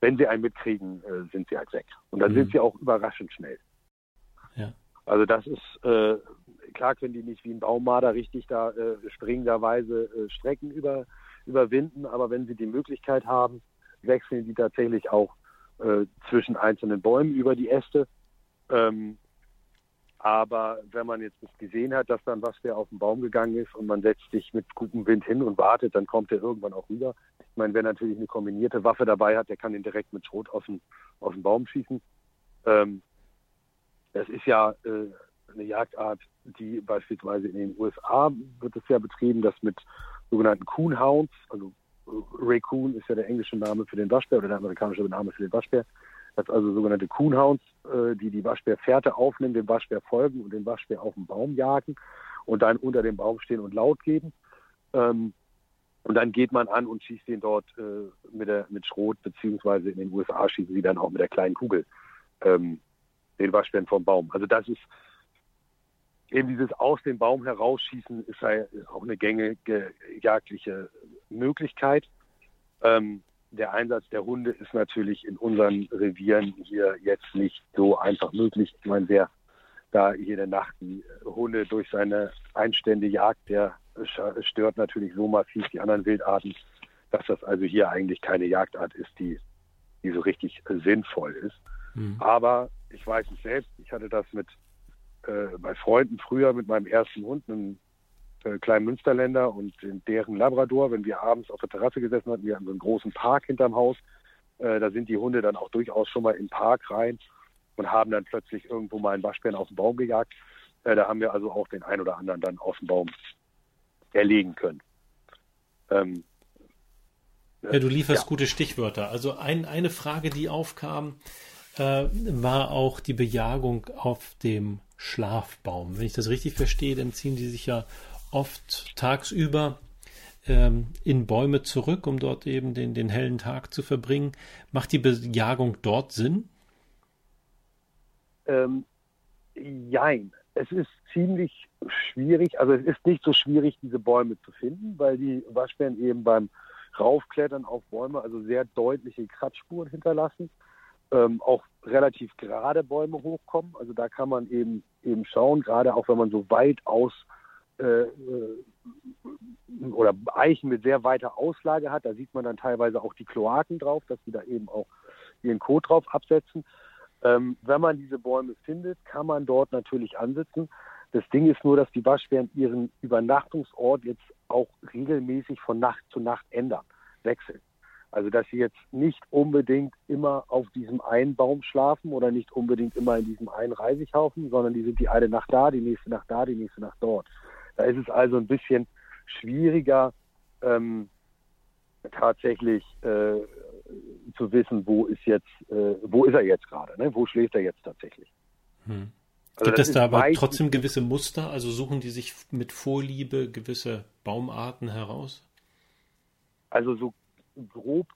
wenn sie einen mitkriegen, äh, sind sie halt weg. Und dann mhm. sind sie auch überraschend schnell. Ja. Also das ist, äh, klar können die nicht wie ein Baummarder richtig da äh, springenderweise äh, Strecken über, überwinden, aber wenn sie die Möglichkeit haben, wechseln die tatsächlich auch äh, zwischen einzelnen Bäumen über die Äste. Ähm, aber wenn man jetzt nicht gesehen hat, dass dann was der auf den Baum gegangen ist und man setzt sich mit gutem Wind hin und wartet, dann kommt er irgendwann auch rüber. Ich meine, wer natürlich eine kombinierte Waffe dabei hat, der kann ihn direkt mit Schrot aus dem, aus dem Baum schießen. Ähm, das ist ja äh, eine Jagdart, die beispielsweise in den USA wird es ja betrieben, das mit sogenannten Coonhounds, also Raccoon ist ja der englische Name für den Waschbär oder der amerikanische Name für den Waschbär. Das ist also sogenannte Coonhounds, äh, die die Waschbärfährte aufnehmen, dem Waschbär folgen und den Waschbär auf den Baum jagen und dann unter dem Baum stehen und laut geben. Ähm, und dann geht man an und schießt ihn dort äh, mit, der, mit Schrot, beziehungsweise in den USA schießen sie dann auch mit der kleinen Kugel ähm, den Waschbären vom Baum. Also das ist eben dieses aus dem Baum herausschießen ist ja auch eine gängige jagdliche Möglichkeit. Ähm, der Einsatz der Hunde ist natürlich in unseren Revieren hier jetzt nicht so einfach möglich. Ich meine, wer da jede Nacht die Hunde durch seine Einstände jagt, der stört natürlich so massiv die anderen Wildarten, dass das also hier eigentlich keine Jagdart ist, die, die so richtig sinnvoll ist. Mhm. Aber ich weiß es selbst, ich hatte das mit äh, bei Freunden früher mit meinem ersten Hund, einem äh, kleinen Münsterländer und deren Labrador, wenn wir abends auf der Terrasse gesessen hatten, wir haben so einen großen Park hinterm Haus, äh, da sind die Hunde dann auch durchaus schon mal im Park rein und haben dann plötzlich irgendwo mal einen Waschbären auf den Baum gejagt. Äh, da haben wir also auch den einen oder anderen dann aus dem Baum erlegen können. Ähm, ja, du lieferst ja. gute Stichwörter. Also ein, eine Frage, die aufkam, äh, war auch die Bejagung auf dem Schlafbaum. Wenn ich das richtig verstehe, dann ziehen die sich ja oft tagsüber ähm, in Bäume zurück, um dort eben den, den hellen Tag zu verbringen. Macht die Bejagung dort Sinn? Ähm, jein. Es ist ziemlich schwierig, also es ist nicht so schwierig, diese Bäume zu finden, weil die Waschbären eben beim Raufklettern auf Bäume also sehr deutliche Kratzspuren hinterlassen. Ähm, auch relativ gerade Bäume hochkommen. Also da kann man eben eben schauen, gerade auch wenn man so weit aus äh, äh, oder Eichen mit sehr weiter Auslage hat, da sieht man dann teilweise auch die Kloaken drauf, dass die da eben auch ihren Kot drauf absetzen. Ähm, wenn man diese Bäume findet, kann man dort natürlich ansitzen. Das Ding ist nur, dass die Waschbären ihren Übernachtungsort jetzt auch regelmäßig von Nacht zu Nacht ändern, wechseln. Also dass sie jetzt nicht unbedingt immer auf diesem einen Baum schlafen oder nicht unbedingt immer in diesem einen Reisighaufen, sondern die sind die eine Nacht da, die nächste Nacht da, die nächste Nacht dort. Da ist es also ein bisschen schwieriger, ähm, tatsächlich äh, zu wissen, wo ist jetzt, äh, wo ist er jetzt gerade, ne? wo schläft er jetzt tatsächlich. Hm. Also Gibt es da aber trotzdem gewisse Muster? Also suchen die sich mit Vorliebe gewisse Baumarten heraus? Also so grob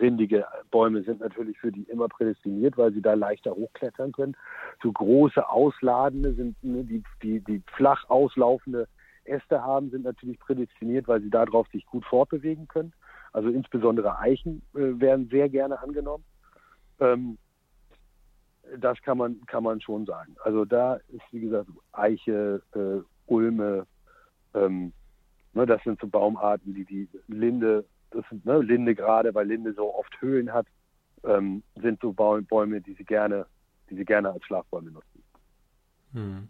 rindige Bäume sind natürlich für die immer prädestiniert, weil sie da leichter hochklettern können. So große ausladende sind, ne, die, die, die flach auslaufende Äste haben, sind natürlich prädestiniert, weil sie darauf sich gut fortbewegen können. Also insbesondere Eichen äh, werden sehr gerne angenommen. Ähm, das kann man, kann man schon sagen. Also da ist, wie gesagt, Eiche, äh, Ulme, ähm, ne, das sind so Baumarten, die die Linde, das sind ne, Linde gerade, weil Linde so oft Höhlen hat, ähm, sind so Bäume, die sie gerne, die sie gerne als Schlafbäume nutzen. Hm.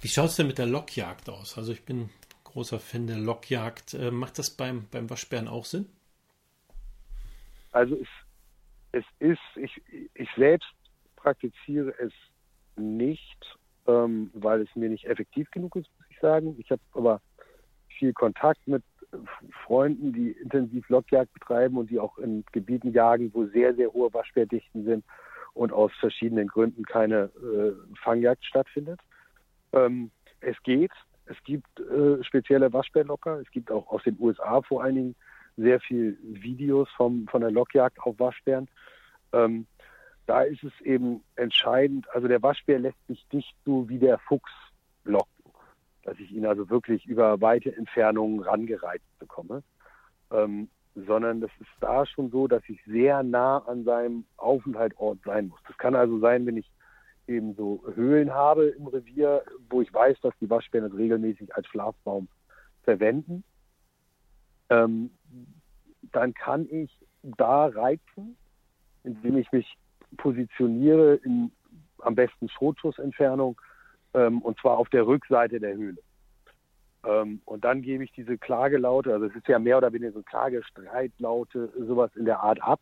Wie schaut es denn mit der Lockjagd aus? Also ich bin großer Fan der Lockjagd. Äh, macht das beim, beim Waschbären auch Sinn? Also es, es ist, ich, ich selbst praktiziere es nicht, ähm, weil es mir nicht effektiv genug ist, muss ich sagen. Ich habe aber viel Kontakt mit Freunden, die intensiv Lockjagd betreiben und die auch in Gebieten jagen, wo sehr, sehr hohe Waschbärdichten sind und aus verschiedenen Gründen keine äh, Fangjagd stattfindet. Ähm, es geht. Es gibt äh, spezielle Waschbärlocker. Es gibt auch aus den USA vor allen Dingen sehr viel Videos vom, von der Lockjagd auf Waschbären. Ähm, da ist es eben entscheidend, also der Waschbär lässt sich nicht so wie der Fuchs locken, dass ich ihn also wirklich über weite Entfernungen rangereizt bekomme, ähm, sondern das ist da schon so, dass ich sehr nah an seinem Aufenthaltsort sein muss. Das kann also sein, wenn ich eben so Höhlen habe im Revier, wo ich weiß, dass die Waschbären das regelmäßig als Schlafbaum verwenden, ähm, dann kann ich da reizen, indem ich mich positioniere in am besten Schrotschussentfernung ähm, und zwar auf der Rückseite der Höhle. Ähm, und dann gebe ich diese Klagelaute, also es ist ja mehr oder weniger so Klagestreitlaute, sowas in der Art ab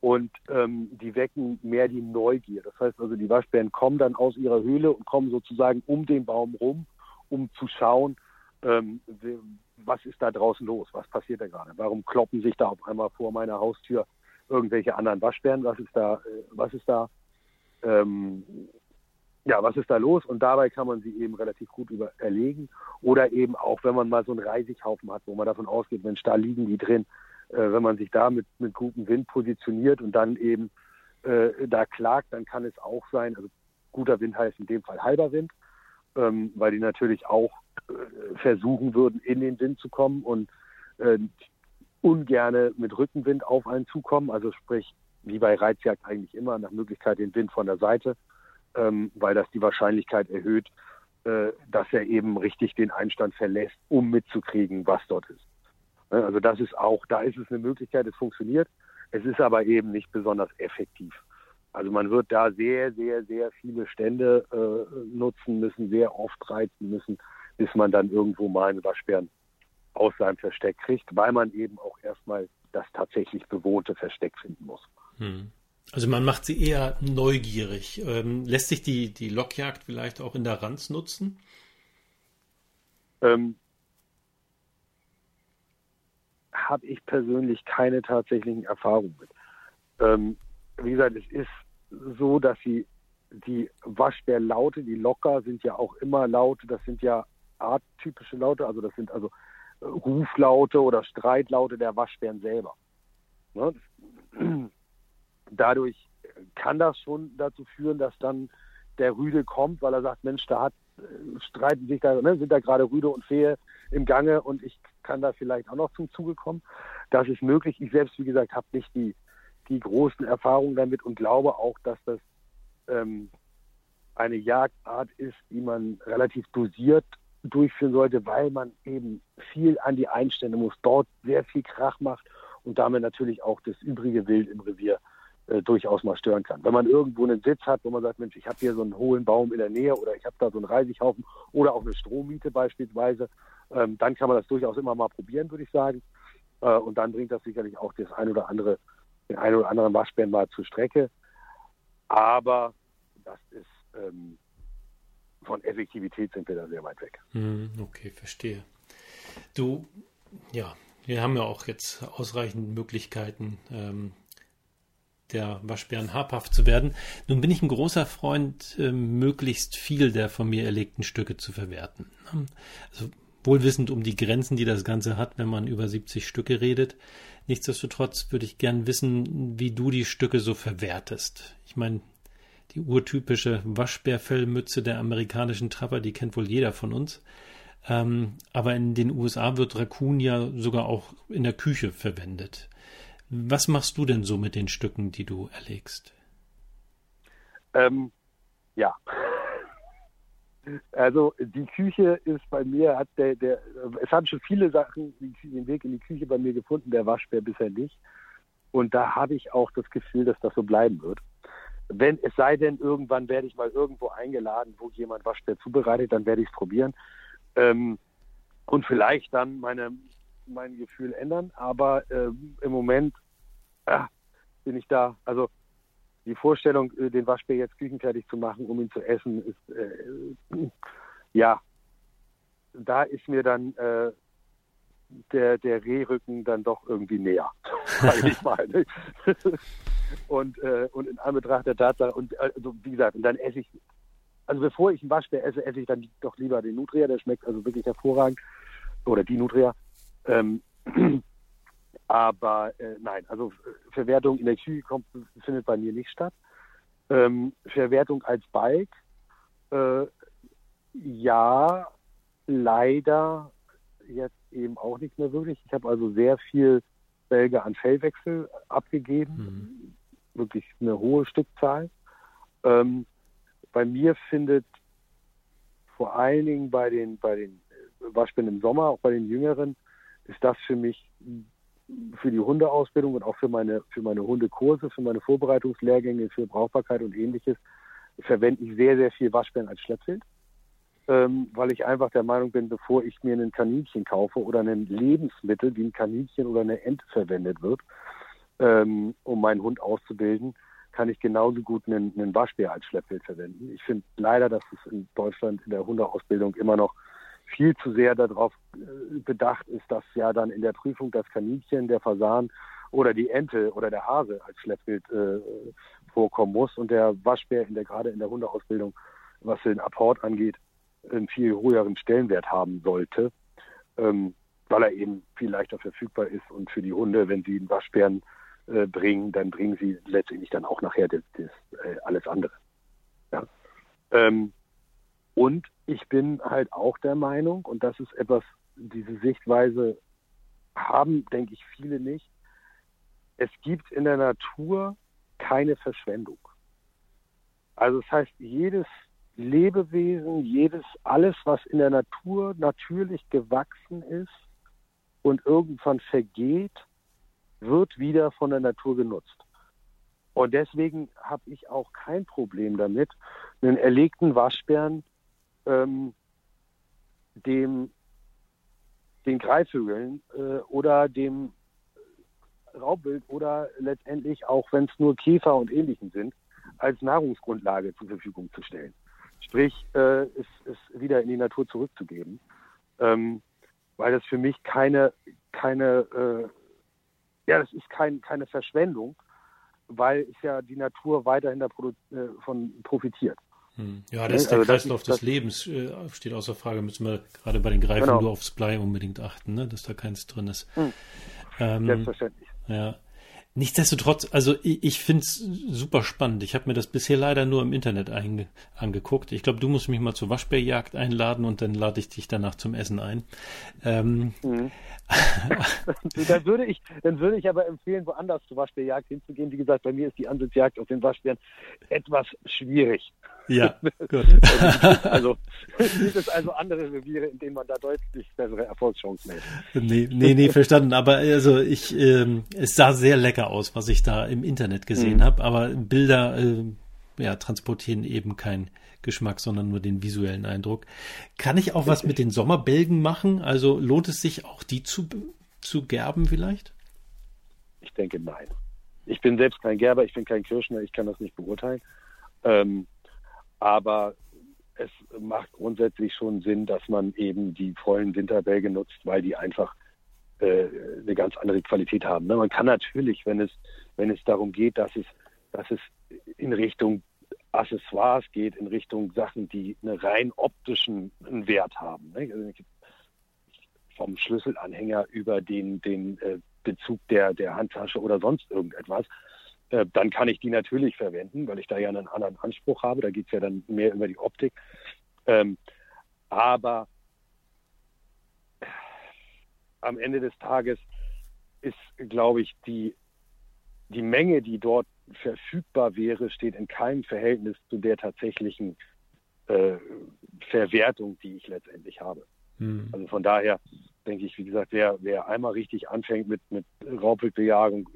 und ähm, die wecken mehr die Neugier. Das heißt also, die Waschbären kommen dann aus ihrer Höhle und kommen sozusagen um den Baum rum, um zu schauen, ähm, was ist da draußen los, was passiert da gerade, warum kloppen sich da auf einmal vor meiner Haustür irgendwelche anderen Waschbären, was ist da, äh, was ist da, ähm, ja, was ist da los? Und dabei kann man sie eben relativ gut über erlegen. Oder eben auch, wenn man mal so einen Reisighaufen hat, wo man davon ausgeht, Mensch, da liegen die drin, äh, wenn man sich da mit, mit gutem Wind positioniert und dann eben äh, da klagt, dann kann es auch sein, also guter Wind heißt in dem Fall halber Wind, ähm, weil die natürlich auch äh, versuchen würden, in den Wind zu kommen und äh, ungerne mit Rückenwind auf einen zukommen, also sprich, wie bei Reizjagd eigentlich immer, nach Möglichkeit den Wind von der Seite, ähm, weil das die Wahrscheinlichkeit erhöht, äh, dass er eben richtig den Einstand verlässt, um mitzukriegen, was dort ist. Ne, also das ist auch, da ist es eine Möglichkeit, es funktioniert. Es ist aber eben nicht besonders effektiv. Also man wird da sehr, sehr, sehr viele Stände äh, nutzen müssen, sehr oft reizen müssen, bis man dann irgendwo mal einen Waschbären aus seinem Versteck kriegt, weil man eben auch erstmal das tatsächlich bewohnte Versteck finden muss. Hm. Also man macht sie eher neugierig. Ähm, lässt sich die, die Lockjagd vielleicht auch in der Ranz nutzen? Ähm, Habe ich persönlich keine tatsächlichen Erfahrungen mit. Ähm, wie gesagt, es ist so, dass sie die Waschbärlaute, die Locker sind ja auch immer Laute, das sind ja arttypische Laute, also das sind also äh, Ruflaute oder Streitlaute der Waschbären selber. Ne? Dadurch kann das schon dazu führen, dass dann der Rüde kommt, weil er sagt, Mensch, da hat, äh, streiten sich da, ne, sind da gerade Rüde und Fehe im Gange und ich kann da vielleicht auch noch zum Zuge kommen. Das ist möglich. Ich selbst, wie gesagt, habe nicht die, die großen Erfahrungen damit und glaube auch, dass das ähm, eine Jagdart ist, die man relativ dosiert durchführen sollte, weil man eben viel an die Einstände muss, dort sehr viel Krach macht und damit natürlich auch das übrige Wild im Revier äh, durchaus mal stören kann. Wenn man irgendwo einen Sitz hat, wo man sagt, Mensch, ich habe hier so einen hohen Baum in der Nähe oder ich habe da so einen Reisighaufen oder auch eine Strommiete beispielsweise, ähm, dann kann man das durchaus immer mal probieren, würde ich sagen. Äh, und dann bringt das sicherlich auch das ein oder andere, den einen oder anderen Waschbären mal zur Strecke. Aber das ist ähm, von Effektivität sind wir da sehr weit weg. Hm, okay, verstehe. Du, ja, wir haben ja auch jetzt ausreichend Möglichkeiten, ähm, der Waschbären habhaft zu werden. Nun bin ich ein großer Freund, äh, möglichst viel der von mir erlegten Stücke zu verwerten. Also wohlwissend um die Grenzen, die das Ganze hat, wenn man über 70 Stücke redet. Nichtsdestotrotz würde ich gern wissen, wie du die Stücke so verwertest. Ich meine, die urtypische Waschbärfellmütze der amerikanischen Trapper, die kennt wohl jeder von uns. Ähm, aber in den USA wird Raccoon ja sogar auch in der Küche verwendet. Was machst du denn so mit den Stücken, die du erlegst? Ähm, ja. Also die Küche ist bei mir, hat der, der, es haben schon viele Sachen den Weg in die Küche bei mir gefunden, der Waschbär bisher nicht. Und da habe ich auch das Gefühl, dass das so bleiben wird. Wenn es sei denn, irgendwann werde ich mal irgendwo eingeladen, wo jemand Waschbär zubereitet, dann werde ich es probieren. Ähm, und vielleicht dann meine, mein Gefühl ändern. Aber äh, im Moment äh, bin ich da. Also die Vorstellung, äh, den Waschbär jetzt küchenfertig zu machen, um ihn zu essen, ist äh, ja, da ist mir dann äh, der, der Rehrücken dann doch irgendwie näher, ich mal. Ne? und, äh, und in Anbetracht der Tatsache, und also wie gesagt, und dann esse ich, also bevor ich einen Waschbär esse, esse ich dann doch lieber den Nutria, der schmeckt also wirklich hervorragend, oder die Nutria. Ähm, aber äh, nein, also Verwertung in der Küche kommt, findet bei mir nicht statt. Ähm, Verwertung als Bike, äh, ja, leider jetzt eben auch nicht mehr wirklich. Ich habe also sehr viel Bälge an Fellwechsel abgegeben, mhm. wirklich eine hohe Stückzahl. Ähm, bei mir findet vor allen Dingen bei den, bei den Waschbären im Sommer, auch bei den Jüngeren, ist das für mich für die Hundeausbildung und auch für meine, für meine Hundekurse, für meine Vorbereitungslehrgänge, für Brauchbarkeit und ähnliches, verwende ich sehr, sehr viel Waschbären als Schleppwild, ähm, weil ich einfach der Meinung bin, bevor ich mir ein Kaninchen kaufe oder ein Lebensmittel wie ein Kaninchen oder eine Ente verwendet wird, ähm, um meinen Hund auszubilden, kann ich genauso gut einen, einen Waschbär als Schleppwild verwenden. Ich finde leider, dass es in Deutschland in der Hundeausbildung immer noch viel zu sehr darauf äh, bedacht ist, dass ja dann in der Prüfung das Kaninchen, der Fasan oder die Ente oder der Hase als Schleppbild äh, vorkommen muss und der Waschbär in der gerade in der Hundeausbildung, was den Apport angeht, einen viel höheren Stellenwert haben sollte, ähm, weil er eben viel leichter verfügbar ist und für die Hunde, wenn sie einen Waschbären äh, bringen, dann bringen sie letztendlich dann auch nachher das, das äh, alles andere. Ja. Ähm, und ich bin halt auch der Meinung, und das ist etwas, diese Sichtweise haben, denke ich, viele nicht. Es gibt in der Natur keine Verschwendung. Also das heißt, jedes Lebewesen, jedes, alles, was in der Natur natürlich gewachsen ist und irgendwann vergeht, wird wieder von der Natur genutzt. Und deswegen habe ich auch kein Problem damit, einen erlegten Waschbären ähm, dem, den Greifvögeln äh, oder dem Raubwild oder letztendlich auch, wenn es nur Käfer und Ähnlichen sind, als Nahrungsgrundlage zur Verfügung zu stellen. Sprich, äh, es, es wieder in die Natur zurückzugeben. Ähm, weil das für mich keine, keine, äh, ja, das ist kein, keine Verschwendung, weil es ja die Natur weiterhin davon äh, profitiert. Ja, das ist der also Kreislauf ist, des Lebens, äh, steht außer Frage. Müssen wir gerade bei den Greifen genau. nur aufs Blei unbedingt achten, ne? dass da keins drin ist. Hm. Ähm, Selbstverständlich. Ja. Nichtsdestotrotz, also ich, ich finde es super spannend. Ich habe mir das bisher leider nur im Internet angeguckt. Ich glaube, du musst mich mal zur Waschbärjagd einladen und dann lade ich dich danach zum Essen ein. Ähm, mhm. dann, würde ich, dann würde ich aber empfehlen, woanders zur Waschbärjagd hinzugehen. Wie gesagt, bei mir ist die Ansitzjagd auf den Waschbären etwas schwierig. Ja, gut. also gibt es also andere Reviere, in denen man da deutlich bessere Erfolgschancen hätte. Nee, nee, nee, verstanden. Aber also ich, ähm, es sah sehr lecker aus, was ich da im Internet gesehen mhm. habe. Aber Bilder äh, ja, transportieren eben keinen Geschmack, sondern nur den visuellen Eindruck. Kann ich auch was mit den Sommerbälgen machen? Also lohnt es sich auch die zu, zu gerben vielleicht? Ich denke nein. Ich bin selbst kein Gerber, ich bin kein Kirschner, ich kann das nicht beurteilen. Ähm, aber es macht grundsätzlich schon Sinn, dass man eben die vollen Winterbälge nutzt, weil die einfach äh, eine ganz andere Qualität haben. Ne? Man kann natürlich, wenn es, wenn es darum geht, dass es, dass es in Richtung Accessoires geht, in Richtung Sachen, die einen rein optischen Wert haben. Ne? Also vom Schlüsselanhänger über den, den äh, Bezug der, der Handtasche oder sonst irgendetwas, äh, dann kann ich die natürlich verwenden, weil ich da ja einen anderen Anspruch habe. Da geht es ja dann mehr über die Optik. Ähm, aber am Ende des Tages ist, glaube ich, die, die Menge, die dort verfügbar wäre, steht in keinem Verhältnis zu der tatsächlichen äh, Verwertung, die ich letztendlich habe. Hm. Also von daher denke ich, wie gesagt, wer, wer einmal richtig anfängt mit, mit Raubwildbejagung,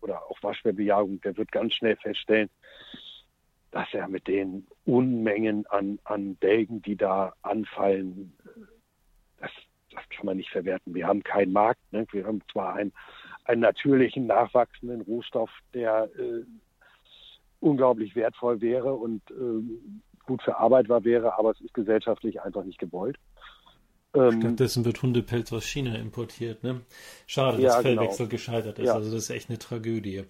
oder auch Waschbärbejagung, der wird ganz schnell feststellen, dass er mit den Unmengen an, an Bälgen, die da anfallen, das, das kann man nicht verwerten. Wir haben keinen Markt. Ne? Wir haben zwar einen, einen natürlichen, nachwachsenden Rohstoff, der äh, unglaublich wertvoll wäre und äh, gut verarbeitbar wäre, aber es ist gesellschaftlich einfach nicht gewollt. Ähm, Stattdessen wird Hundepelz aus China importiert. Ne? Schade, ja, dass Fellwechsel genau. gescheitert ist. Ja. Also das ist echt eine Tragödie.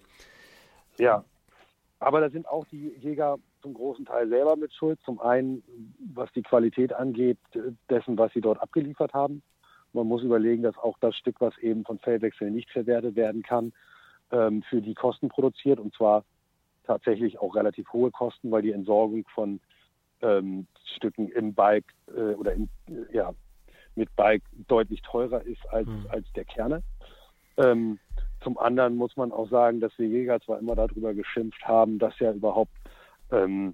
Ja, aber da sind auch die Jäger zum großen Teil selber mit Schuld. Zum einen, was die Qualität angeht, dessen, was sie dort abgeliefert haben. Man muss überlegen, dass auch das Stück, was eben von Fellwechsel nicht verwertet werden kann, ähm, für die Kosten produziert und zwar tatsächlich auch relativ hohe Kosten, weil die Entsorgung von ähm, Stücken im Bike äh, oder in, ja, mit Bike deutlich teurer ist als, mhm. als der Kerne. Ähm, zum anderen muss man auch sagen, dass wir Jäger zwar immer darüber geschimpft haben, dass ja überhaupt ähm,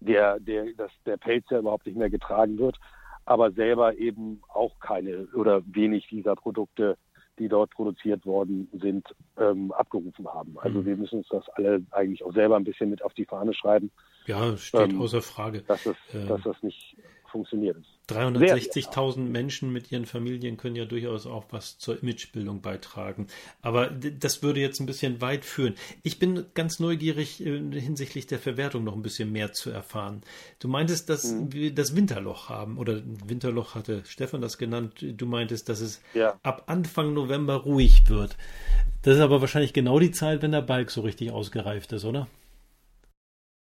der, der, dass der Pelz ja überhaupt nicht mehr getragen wird, aber selber eben auch keine oder wenig dieser Produkte, die dort produziert worden sind, ähm, abgerufen haben. Also mhm. wir müssen uns das alle eigentlich auch selber ein bisschen mit auf die Fahne schreiben. Ja, steht ähm, außer Frage. Dass, es, äh, dass das nicht funktioniert. 360.000 Menschen mit ihren Familien können ja durchaus auch was zur Imagebildung beitragen. Aber das würde jetzt ein bisschen weit führen. Ich bin ganz neugierig äh, hinsichtlich der Verwertung noch ein bisschen mehr zu erfahren. Du meintest, dass mhm. wir das Winterloch haben oder Winterloch hatte Stefan das genannt. Du meintest, dass es ja. ab Anfang November ruhig wird. Das ist aber wahrscheinlich genau die Zeit, wenn der Balk so richtig ausgereift ist, oder?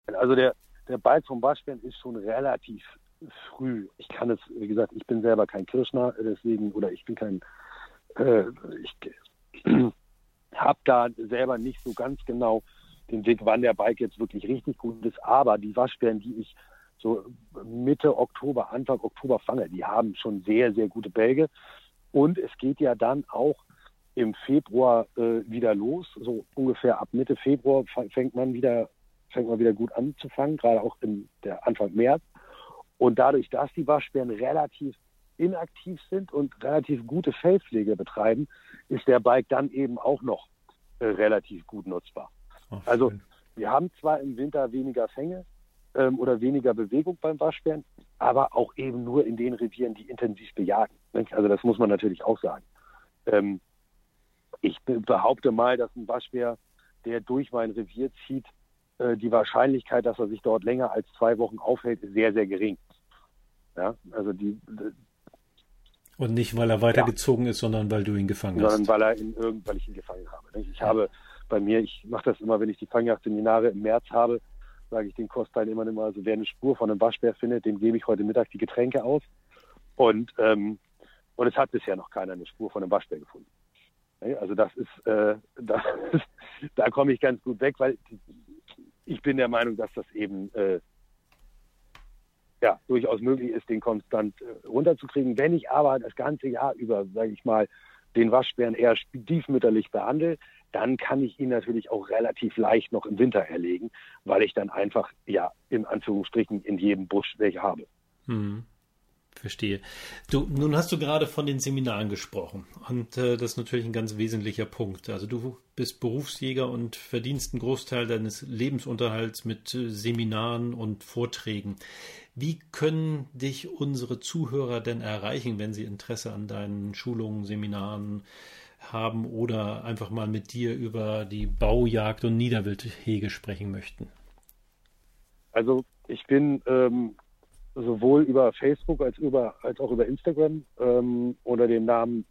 Also der, der Balk vom Waschbären ist schon relativ früh. Ich kann es, wie gesagt, ich bin selber kein Kirschner, deswegen, oder ich bin kein, äh, ich habe da selber nicht so ganz genau den Weg, wann der Bike jetzt wirklich richtig gut ist. Aber die Waschbären, die ich so Mitte Oktober, Anfang Oktober fange, die haben schon sehr, sehr gute Bälge. Und es geht ja dann auch im Februar äh, wieder los. So ungefähr ab Mitte Februar fängt man wieder, fängt man wieder gut an zu fangen, gerade auch im der Anfang März. Und dadurch, dass die Waschbären relativ inaktiv sind und relativ gute Fellpflege betreiben, ist der Bike dann eben auch noch äh, relativ gut nutzbar. Oh, also wir haben zwar im Winter weniger Fänge ähm, oder weniger Bewegung beim Waschbären, aber auch eben nur in den Revieren, die intensiv bejagen. Also das muss man natürlich auch sagen. Ähm, ich behaupte mal, dass ein Waschbär, der durch mein Revier zieht, äh, die Wahrscheinlichkeit, dass er sich dort länger als zwei Wochen aufhält, ist sehr, sehr gering. Ja, also die. Und nicht, weil er weitergezogen ja. ist, sondern weil du ihn gefangen sondern hast. Sondern weil er in irgend, weil ich ihn gefangen habe. Ich ja. habe bei mir, ich mache das immer, wenn ich die Fangjagdseminare im März habe, sage ich den Kursteilnehmern immer, also wer eine Spur von einem Waschbär findet, dem gebe ich heute Mittag die Getränke aus. Und, ähm, und es hat bisher noch keiner eine Spur von einem Waschbär gefunden. Also das ist, äh, das, da komme ich ganz gut weg, weil ich bin der Meinung, dass das eben äh, ja, durchaus möglich ist, den konstant äh, runterzukriegen. Wenn ich aber das ganze Jahr über, sage ich mal, den Waschbären eher stiefmütterlich behandle, dann kann ich ihn natürlich auch relativ leicht noch im Winter erlegen, weil ich dann einfach, ja, in Anführungsstrichen in jedem Busch welche habe. Hm. Verstehe. Du, nun hast du gerade von den Seminaren gesprochen und äh, das ist natürlich ein ganz wesentlicher Punkt. Also du bist Berufsjäger und verdienst einen Großteil deines Lebensunterhalts mit äh, Seminaren und Vorträgen. Wie können dich unsere Zuhörer denn erreichen, wenn sie Interesse an deinen Schulungen, Seminaren haben oder einfach mal mit dir über die Baujagd und Niederwildhege sprechen möchten? Also ich bin ähm, sowohl über Facebook als, über, als auch über Instagram ähm, unter dem Namen,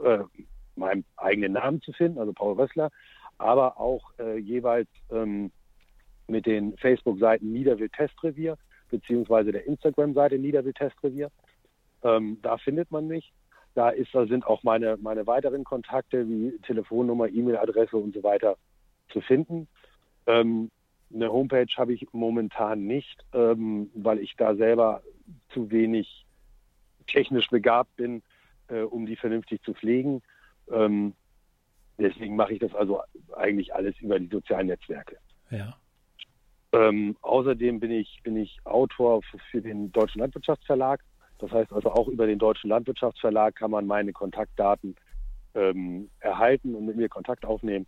äh, meinem eigenen Namen zu finden, also Paul Rössler, aber auch äh, jeweils ähm, mit den Facebook-Seiten Niederwild Testrevier beziehungsweise der Instagram-Seite Niederwild Testrevier. Ähm, da findet man mich. Da ist, da sind auch meine, meine weiteren Kontakte wie Telefonnummer, E-Mail-Adresse und so weiter zu finden. Ähm, eine Homepage habe ich momentan nicht, ähm, weil ich da selber zu wenig technisch begabt bin, äh, um die vernünftig zu pflegen. Ähm, deswegen mache ich das also eigentlich alles über die sozialen Netzwerke. Ja. Ähm, außerdem bin ich, bin ich Autor für, den Deutschen Landwirtschaftsverlag. Das heißt also auch über den Deutschen Landwirtschaftsverlag kann man meine Kontaktdaten ähm, erhalten und mit mir Kontakt aufnehmen.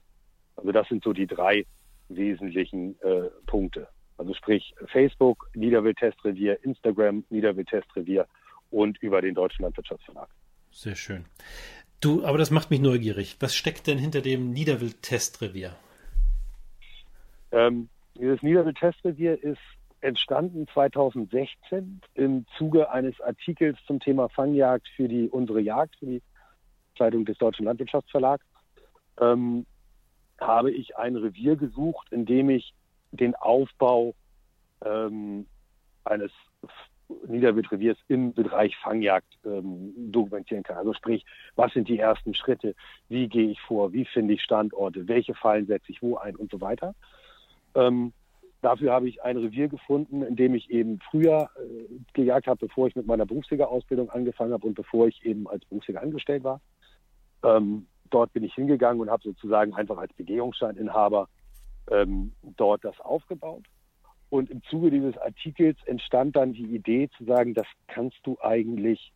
Also das sind so die drei wesentlichen äh, Punkte. Also sprich Facebook, Niederwild-Testrevier, Instagram, Niederwild-Testrevier und über den Deutschen Landwirtschaftsverlag. Sehr schön. Du, aber das macht mich neugierig. Was steckt denn hinter dem Niederwild-Testrevier? Ähm, dieses Niederwild-Testrevier ist entstanden 2016 im Zuge eines Artikels zum Thema Fangjagd für die unsere Jagd, für die Zeitung des Deutschen Landwirtschaftsverlags. Ähm, habe ich ein Revier gesucht, in dem ich den Aufbau ähm, eines Niederwildreviers im Bereich Fangjagd ähm, dokumentieren kann. Also sprich, was sind die ersten Schritte, wie gehe ich vor, wie finde ich Standorte, welche Fallen setze ich wo ein und so weiter. Ähm, dafür habe ich ein Revier gefunden, in dem ich eben früher äh, gejagt habe, bevor ich mit meiner Berufsjägerausbildung angefangen habe und bevor ich eben als Berufsjäger angestellt war. Ähm, dort bin ich hingegangen und habe sozusagen einfach als Begehungsscheininhaber ähm, dort das aufgebaut. Und im Zuge dieses Artikels entstand dann die Idee zu sagen, das kannst du eigentlich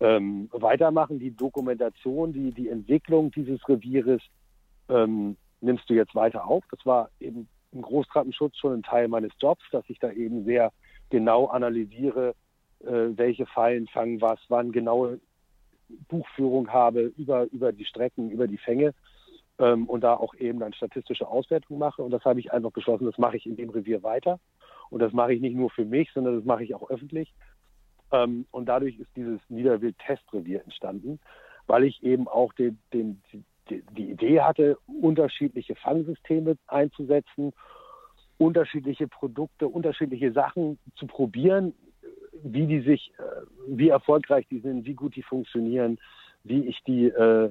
ähm, weitermachen. Die Dokumentation, die, die Entwicklung dieses Revieres ähm, nimmst du jetzt weiter auf. Das war eben im Großtrappenschutz schon ein Teil meines Jobs, dass ich da eben sehr genau analysiere, äh, welche Fallen fangen was, wann genaue Buchführung habe über, über die Strecken, über die Fänge ähm, und da auch eben dann statistische Auswertung mache. Und das habe ich einfach beschlossen, das mache ich in dem Revier weiter. Und das mache ich nicht nur für mich, sondern das mache ich auch öffentlich. Ähm, und dadurch ist dieses Niederwild-Testrevier entstanden, weil ich eben auch den, den, die, die Idee hatte, unterschiedliche Fangsysteme einzusetzen, unterschiedliche Produkte, unterschiedliche Sachen zu probieren, wie die sich, äh, wie erfolgreich die sind, wie gut die funktionieren, wie ich die, äh,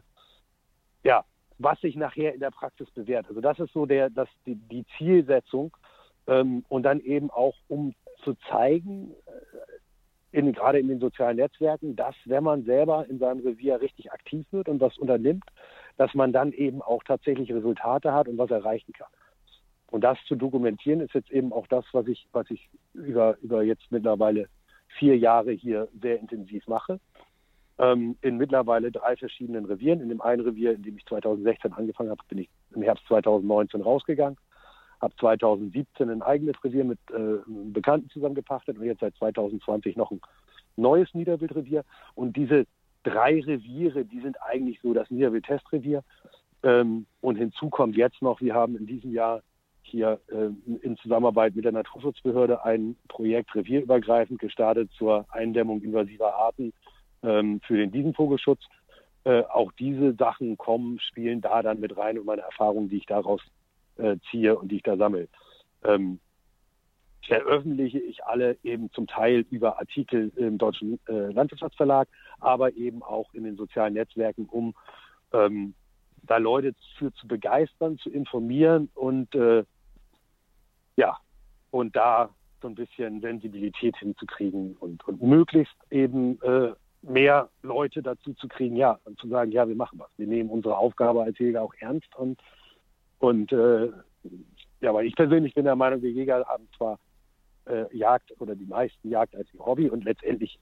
ja, was sich nachher in der Praxis bewährt. Also das ist so der, das, die, die Zielsetzung ähm, und dann eben auch, um zu zeigen, äh, in, gerade in den sozialen Netzwerken, dass wenn man selber in seinem Revier richtig aktiv wird und was unternimmt, dass man dann eben auch tatsächlich Resultate hat und was erreichen kann. Und das zu dokumentieren ist jetzt eben auch das, was ich, was ich über, über jetzt mittlerweile vier Jahre hier sehr intensiv mache. Ähm, in mittlerweile drei verschiedenen Revieren. In dem einen Revier, in dem ich 2016 angefangen habe, bin ich im Herbst 2019 rausgegangen. Habe 2017 ein eigenes Revier mit äh, Bekannten zusammengepachtet und jetzt seit 2020 noch ein neues Niederwildrevier. Und diese drei Reviere, die sind eigentlich so das Niederwild-Testrevier. Ähm, und hinzu kommt jetzt noch, wir haben in diesem Jahr hier äh, in Zusammenarbeit mit der Naturschutzbehörde ein Projekt revierübergreifend gestartet zur Eindämmung invasiver Arten ähm, für den Wiesenvogelschutz. Äh, auch diese Sachen kommen, spielen da dann mit rein und meine Erfahrungen, die ich daraus äh, ziehe und die ich da sammle. Ähm, veröffentliche ich alle eben zum Teil über Artikel im Deutschen Landwirtschaftsverlag, aber eben auch in den sozialen Netzwerken, um ähm, da Leute für zu begeistern, zu informieren und äh, ja, und da so ein bisschen Sensibilität hinzukriegen und, und möglichst eben äh, mehr Leute dazu zu kriegen, ja, und zu sagen, ja, wir machen was. Wir nehmen unsere Aufgabe als Jäger auch ernst und, und äh, ja, aber ich persönlich bin der Meinung, wir Jäger haben zwar äh, Jagd oder die meisten Jagd als Hobby und letztendlich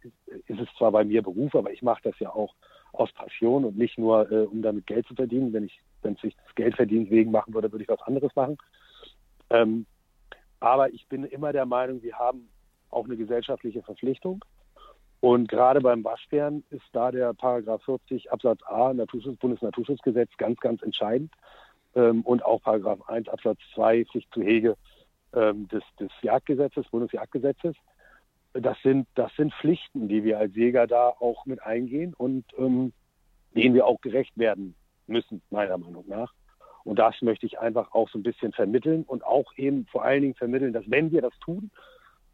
ist es zwar bei mir Beruf, aber ich mache das ja auch aus Passion und nicht nur, äh, um damit Geld zu verdienen. Wenn ich, wenn sich das Geldverdienst wegen machen würde, würde ich was anderes machen. Ähm, aber ich bin immer der Meinung, wir haben auch eine gesellschaftliche Verpflichtung. Und gerade beim Waschbären ist da der Paragraph 40 Absatz A Naturschutz, Bundesnaturschutzgesetz ganz, ganz entscheidend. Ähm, und auch Paragraph 1 Absatz 2 Pflicht zu Hege ähm, des, des Jagdgesetzes, Bundesjagdgesetzes. Das sind, das sind Pflichten, die wir als Jäger da auch mit eingehen und ähm, denen wir auch gerecht werden müssen, meiner Meinung nach. Und das möchte ich einfach auch so ein bisschen vermitteln und auch eben vor allen Dingen vermitteln, dass wenn wir das tun,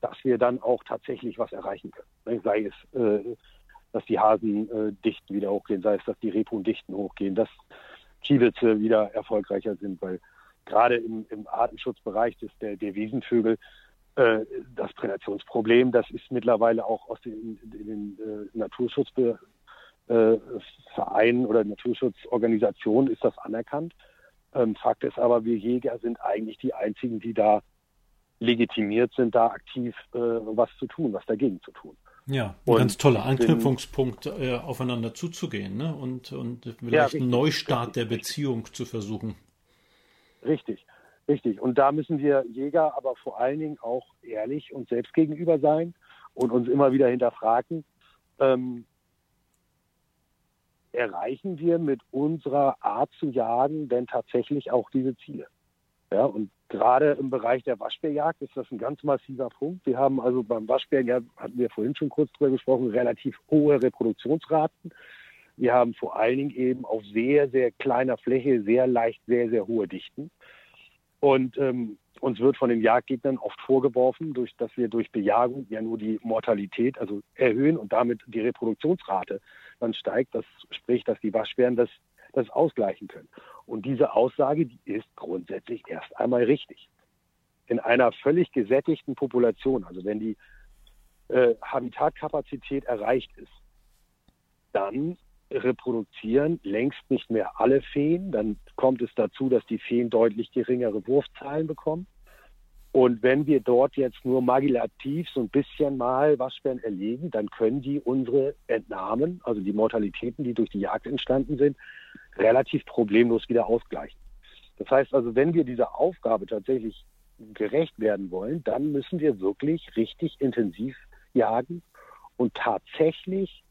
dass wir dann auch tatsächlich was erreichen können. Sei es, äh, dass die Hasendichten äh, wieder hochgehen, sei es, dass die Rebhuhndichten hochgehen, dass Kiewitze wieder erfolgreicher sind, weil gerade im, im Artenschutzbereich des, der, der Wiesenvögel äh, das Prädationsproblem, das ist mittlerweile auch aus den, in den äh, Naturschutzvereinen oder Naturschutzorganisationen ist das anerkannt. Ähm, Fakt ist aber, wir Jäger sind eigentlich die einzigen, die da legitimiert sind, da aktiv äh, was zu tun, was dagegen zu tun. Ja, ein und ganz toller Anknüpfungspunkt, äh, aufeinander zuzugehen ne? und, und vielleicht ja, einen Neustart richtig, der Beziehung zu versuchen. Richtig, richtig. Und da müssen wir Jäger aber vor allen Dingen auch ehrlich uns selbst gegenüber sein und uns immer wieder hinterfragen, ähm, erreichen wir mit unserer Art zu jagen denn tatsächlich auch diese Ziele? Ja, und gerade im Bereich der Waschbärjagd ist das ein ganz massiver Punkt. Wir haben also beim Waschbären, ja, hatten wir vorhin schon kurz drüber gesprochen, relativ hohe Reproduktionsraten. Wir haben vor allen Dingen eben auf sehr, sehr kleiner Fläche sehr leicht sehr, sehr hohe Dichten. Und ähm, uns wird von den Jagdgegnern oft vorgeworfen, durch, dass wir durch Bejagung ja nur die Mortalität also erhöhen und damit die Reproduktionsrate dann steigt. Das spricht, dass die Waschbären das, das ausgleichen können. Und diese Aussage, die ist grundsätzlich erst einmal richtig. In einer völlig gesättigten Population, also wenn die äh, Habitatkapazität erreicht ist, dann reproduzieren längst nicht mehr alle Feen. Dann kommt es dazu, dass die Feen deutlich geringere Wurfzahlen bekommen. Und wenn wir dort jetzt nur magulativ so ein bisschen mal Waschbären erlegen, dann können die unsere Entnahmen, also die Mortalitäten, die durch die Jagd entstanden sind, relativ problemlos wieder ausgleichen. Das heißt also, wenn wir dieser Aufgabe tatsächlich gerecht werden wollen, dann müssen wir wirklich richtig intensiv jagen und tatsächlich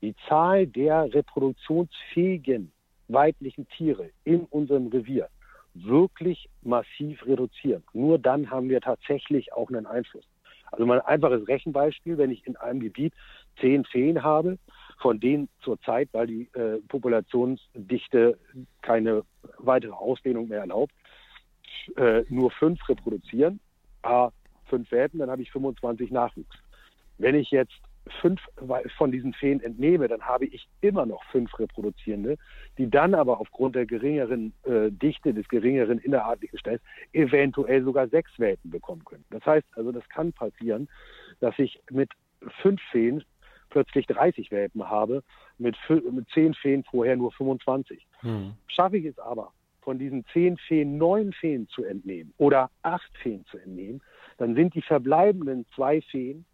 die Zahl der reproduktionsfähigen weiblichen Tiere in unserem Revier wirklich massiv reduzieren. Nur dann haben wir tatsächlich auch einen Einfluss. Also mal ein einfaches Rechenbeispiel, wenn ich in einem Gebiet zehn Feen habe, von denen zurzeit, weil die äh, Populationsdichte keine weitere Ausdehnung mehr erlaubt, äh, nur fünf reproduzieren, a fünf Welpen, dann habe ich 25 Nachwuchs. Wenn ich jetzt fünf von diesen Feen entnehme, dann habe ich immer noch fünf reproduzierende, die dann aber aufgrund der geringeren äh, Dichte, des geringeren innerartlichen Stells eventuell sogar sechs Welpen bekommen können. Das heißt also, das kann passieren, dass ich mit fünf Feen plötzlich 30 Welpen habe, mit, mit zehn Feen vorher nur 25. Hm. Schaffe ich es aber, von diesen zehn Feen neun Feen zu entnehmen oder acht Feen zu entnehmen, dann sind die verbleibenden zwei Feen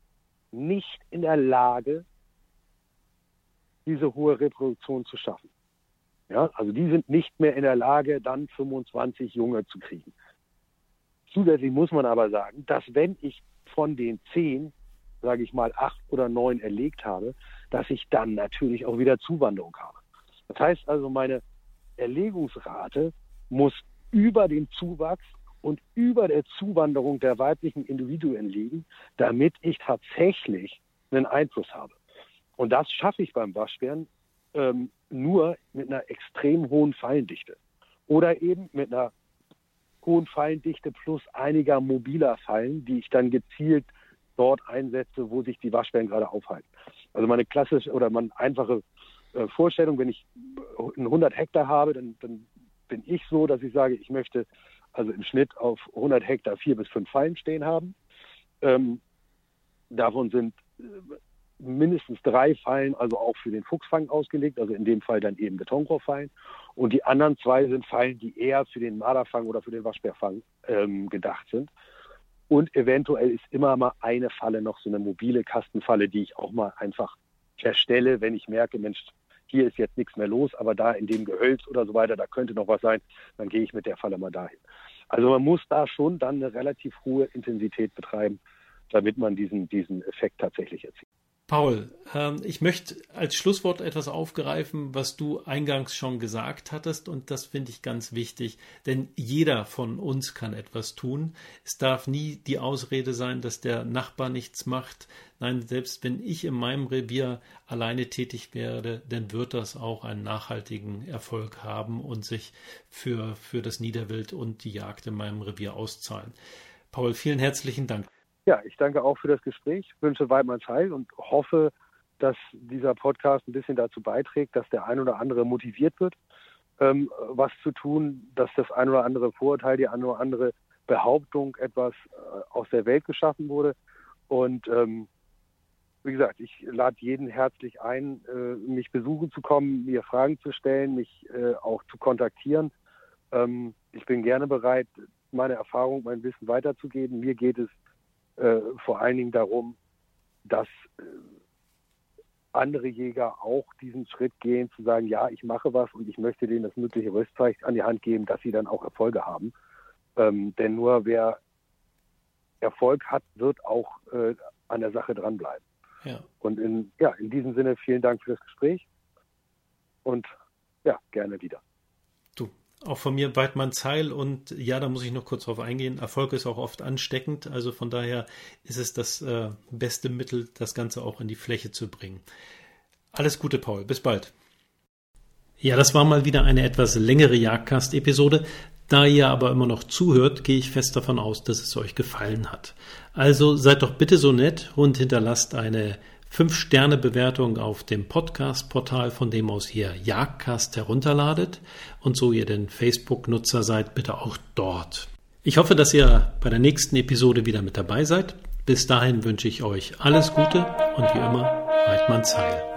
nicht in der Lage, diese hohe Reproduktion zu schaffen. Ja, also die sind nicht mehr in der Lage, dann 25 Junge zu kriegen. Zusätzlich muss man aber sagen, dass wenn ich von den zehn sage ich mal, acht oder neun erlegt habe, dass ich dann natürlich auch wieder Zuwanderung habe. Das heißt also, meine Erlegungsrate muss über den Zuwachs und über der Zuwanderung der weiblichen Individuen liegen, damit ich tatsächlich einen Einfluss habe. Und das schaffe ich beim Waschbären ähm, nur mit einer extrem hohen Fallendichte oder eben mit einer hohen Fallendichte plus einiger mobiler Fallen, die ich dann gezielt dort einsetze, wo sich die Waschbären gerade aufhalten. Also meine klassische oder meine einfache äh, Vorstellung, wenn ich 100 Hektar habe, dann, dann bin ich so, dass ich sage, ich möchte also im Schnitt auf 100 Hektar vier bis fünf Fallen stehen haben. Ähm, davon sind äh, mindestens drei Fallen also auch für den Fuchsfang ausgelegt, also in dem Fall dann eben Betonrohrfallen. Und die anderen zwei sind Fallen, die eher für den Marderfang oder für den Waschbärfang ähm, gedacht sind. Und eventuell ist immer mal eine Falle noch so eine mobile Kastenfalle, die ich auch mal einfach verstelle, wenn ich merke, Mensch, hier ist jetzt nichts mehr los, aber da in dem Gehölz oder so weiter, da könnte noch was sein, dann gehe ich mit der Falle mal dahin. Also man muss da schon dann eine relativ hohe Intensität betreiben, damit man diesen, diesen Effekt tatsächlich erzielt. Paul, ähm, ich möchte als Schlusswort etwas aufgreifen, was du eingangs schon gesagt hattest, und das finde ich ganz wichtig, denn jeder von uns kann etwas tun. Es darf nie die Ausrede sein, dass der Nachbar nichts macht. Nein, selbst wenn ich in meinem Revier alleine tätig werde, dann wird das auch einen nachhaltigen Erfolg haben und sich für, für das Niederwild und die Jagd in meinem Revier auszahlen. Paul, vielen herzlichen Dank. Ja, ich danke auch für das Gespräch, wünsche Weidmanns Heil und hoffe, dass dieser Podcast ein bisschen dazu beiträgt, dass der ein oder andere motiviert wird, ähm, was zu tun, dass das ein oder andere Vorurteil, die eine oder andere Behauptung etwas äh, aus der Welt geschaffen wurde. Und ähm, wie gesagt, ich lade jeden herzlich ein, äh, mich besuchen zu kommen, mir Fragen zu stellen, mich äh, auch zu kontaktieren. Ähm, ich bin gerne bereit, meine Erfahrung, mein Wissen weiterzugeben. Mir geht es äh, vor allen Dingen darum, dass äh, andere Jäger auch diesen Schritt gehen, zu sagen, ja, ich mache was und ich möchte denen das mögliche Rüstzeug an die Hand geben, dass sie dann auch Erfolge haben. Ähm, denn nur wer Erfolg hat, wird auch äh, an der Sache dranbleiben. Ja. Und in, ja, in diesem Sinne vielen Dank für das Gespräch und ja, gerne wieder. Auch von mir Weidmanns Heil und ja, da muss ich noch kurz drauf eingehen. Erfolg ist auch oft ansteckend, also von daher ist es das äh, beste Mittel, das Ganze auch in die Fläche zu bringen. Alles Gute, Paul. Bis bald. Ja, das war mal wieder eine etwas längere Jagdcast-Episode. Da ihr aber immer noch zuhört, gehe ich fest davon aus, dass es euch gefallen hat. Also seid doch bitte so nett und hinterlasst eine 5-Sterne-Bewertung auf dem Podcast-Portal, von dem aus ihr Jagdcast herunterladet und so ihr denn Facebook-Nutzer seid, bitte auch dort. Ich hoffe, dass ihr bei der nächsten Episode wieder mit dabei seid. Bis dahin wünsche ich euch alles Gute und wie immer, Reitmanns Heil.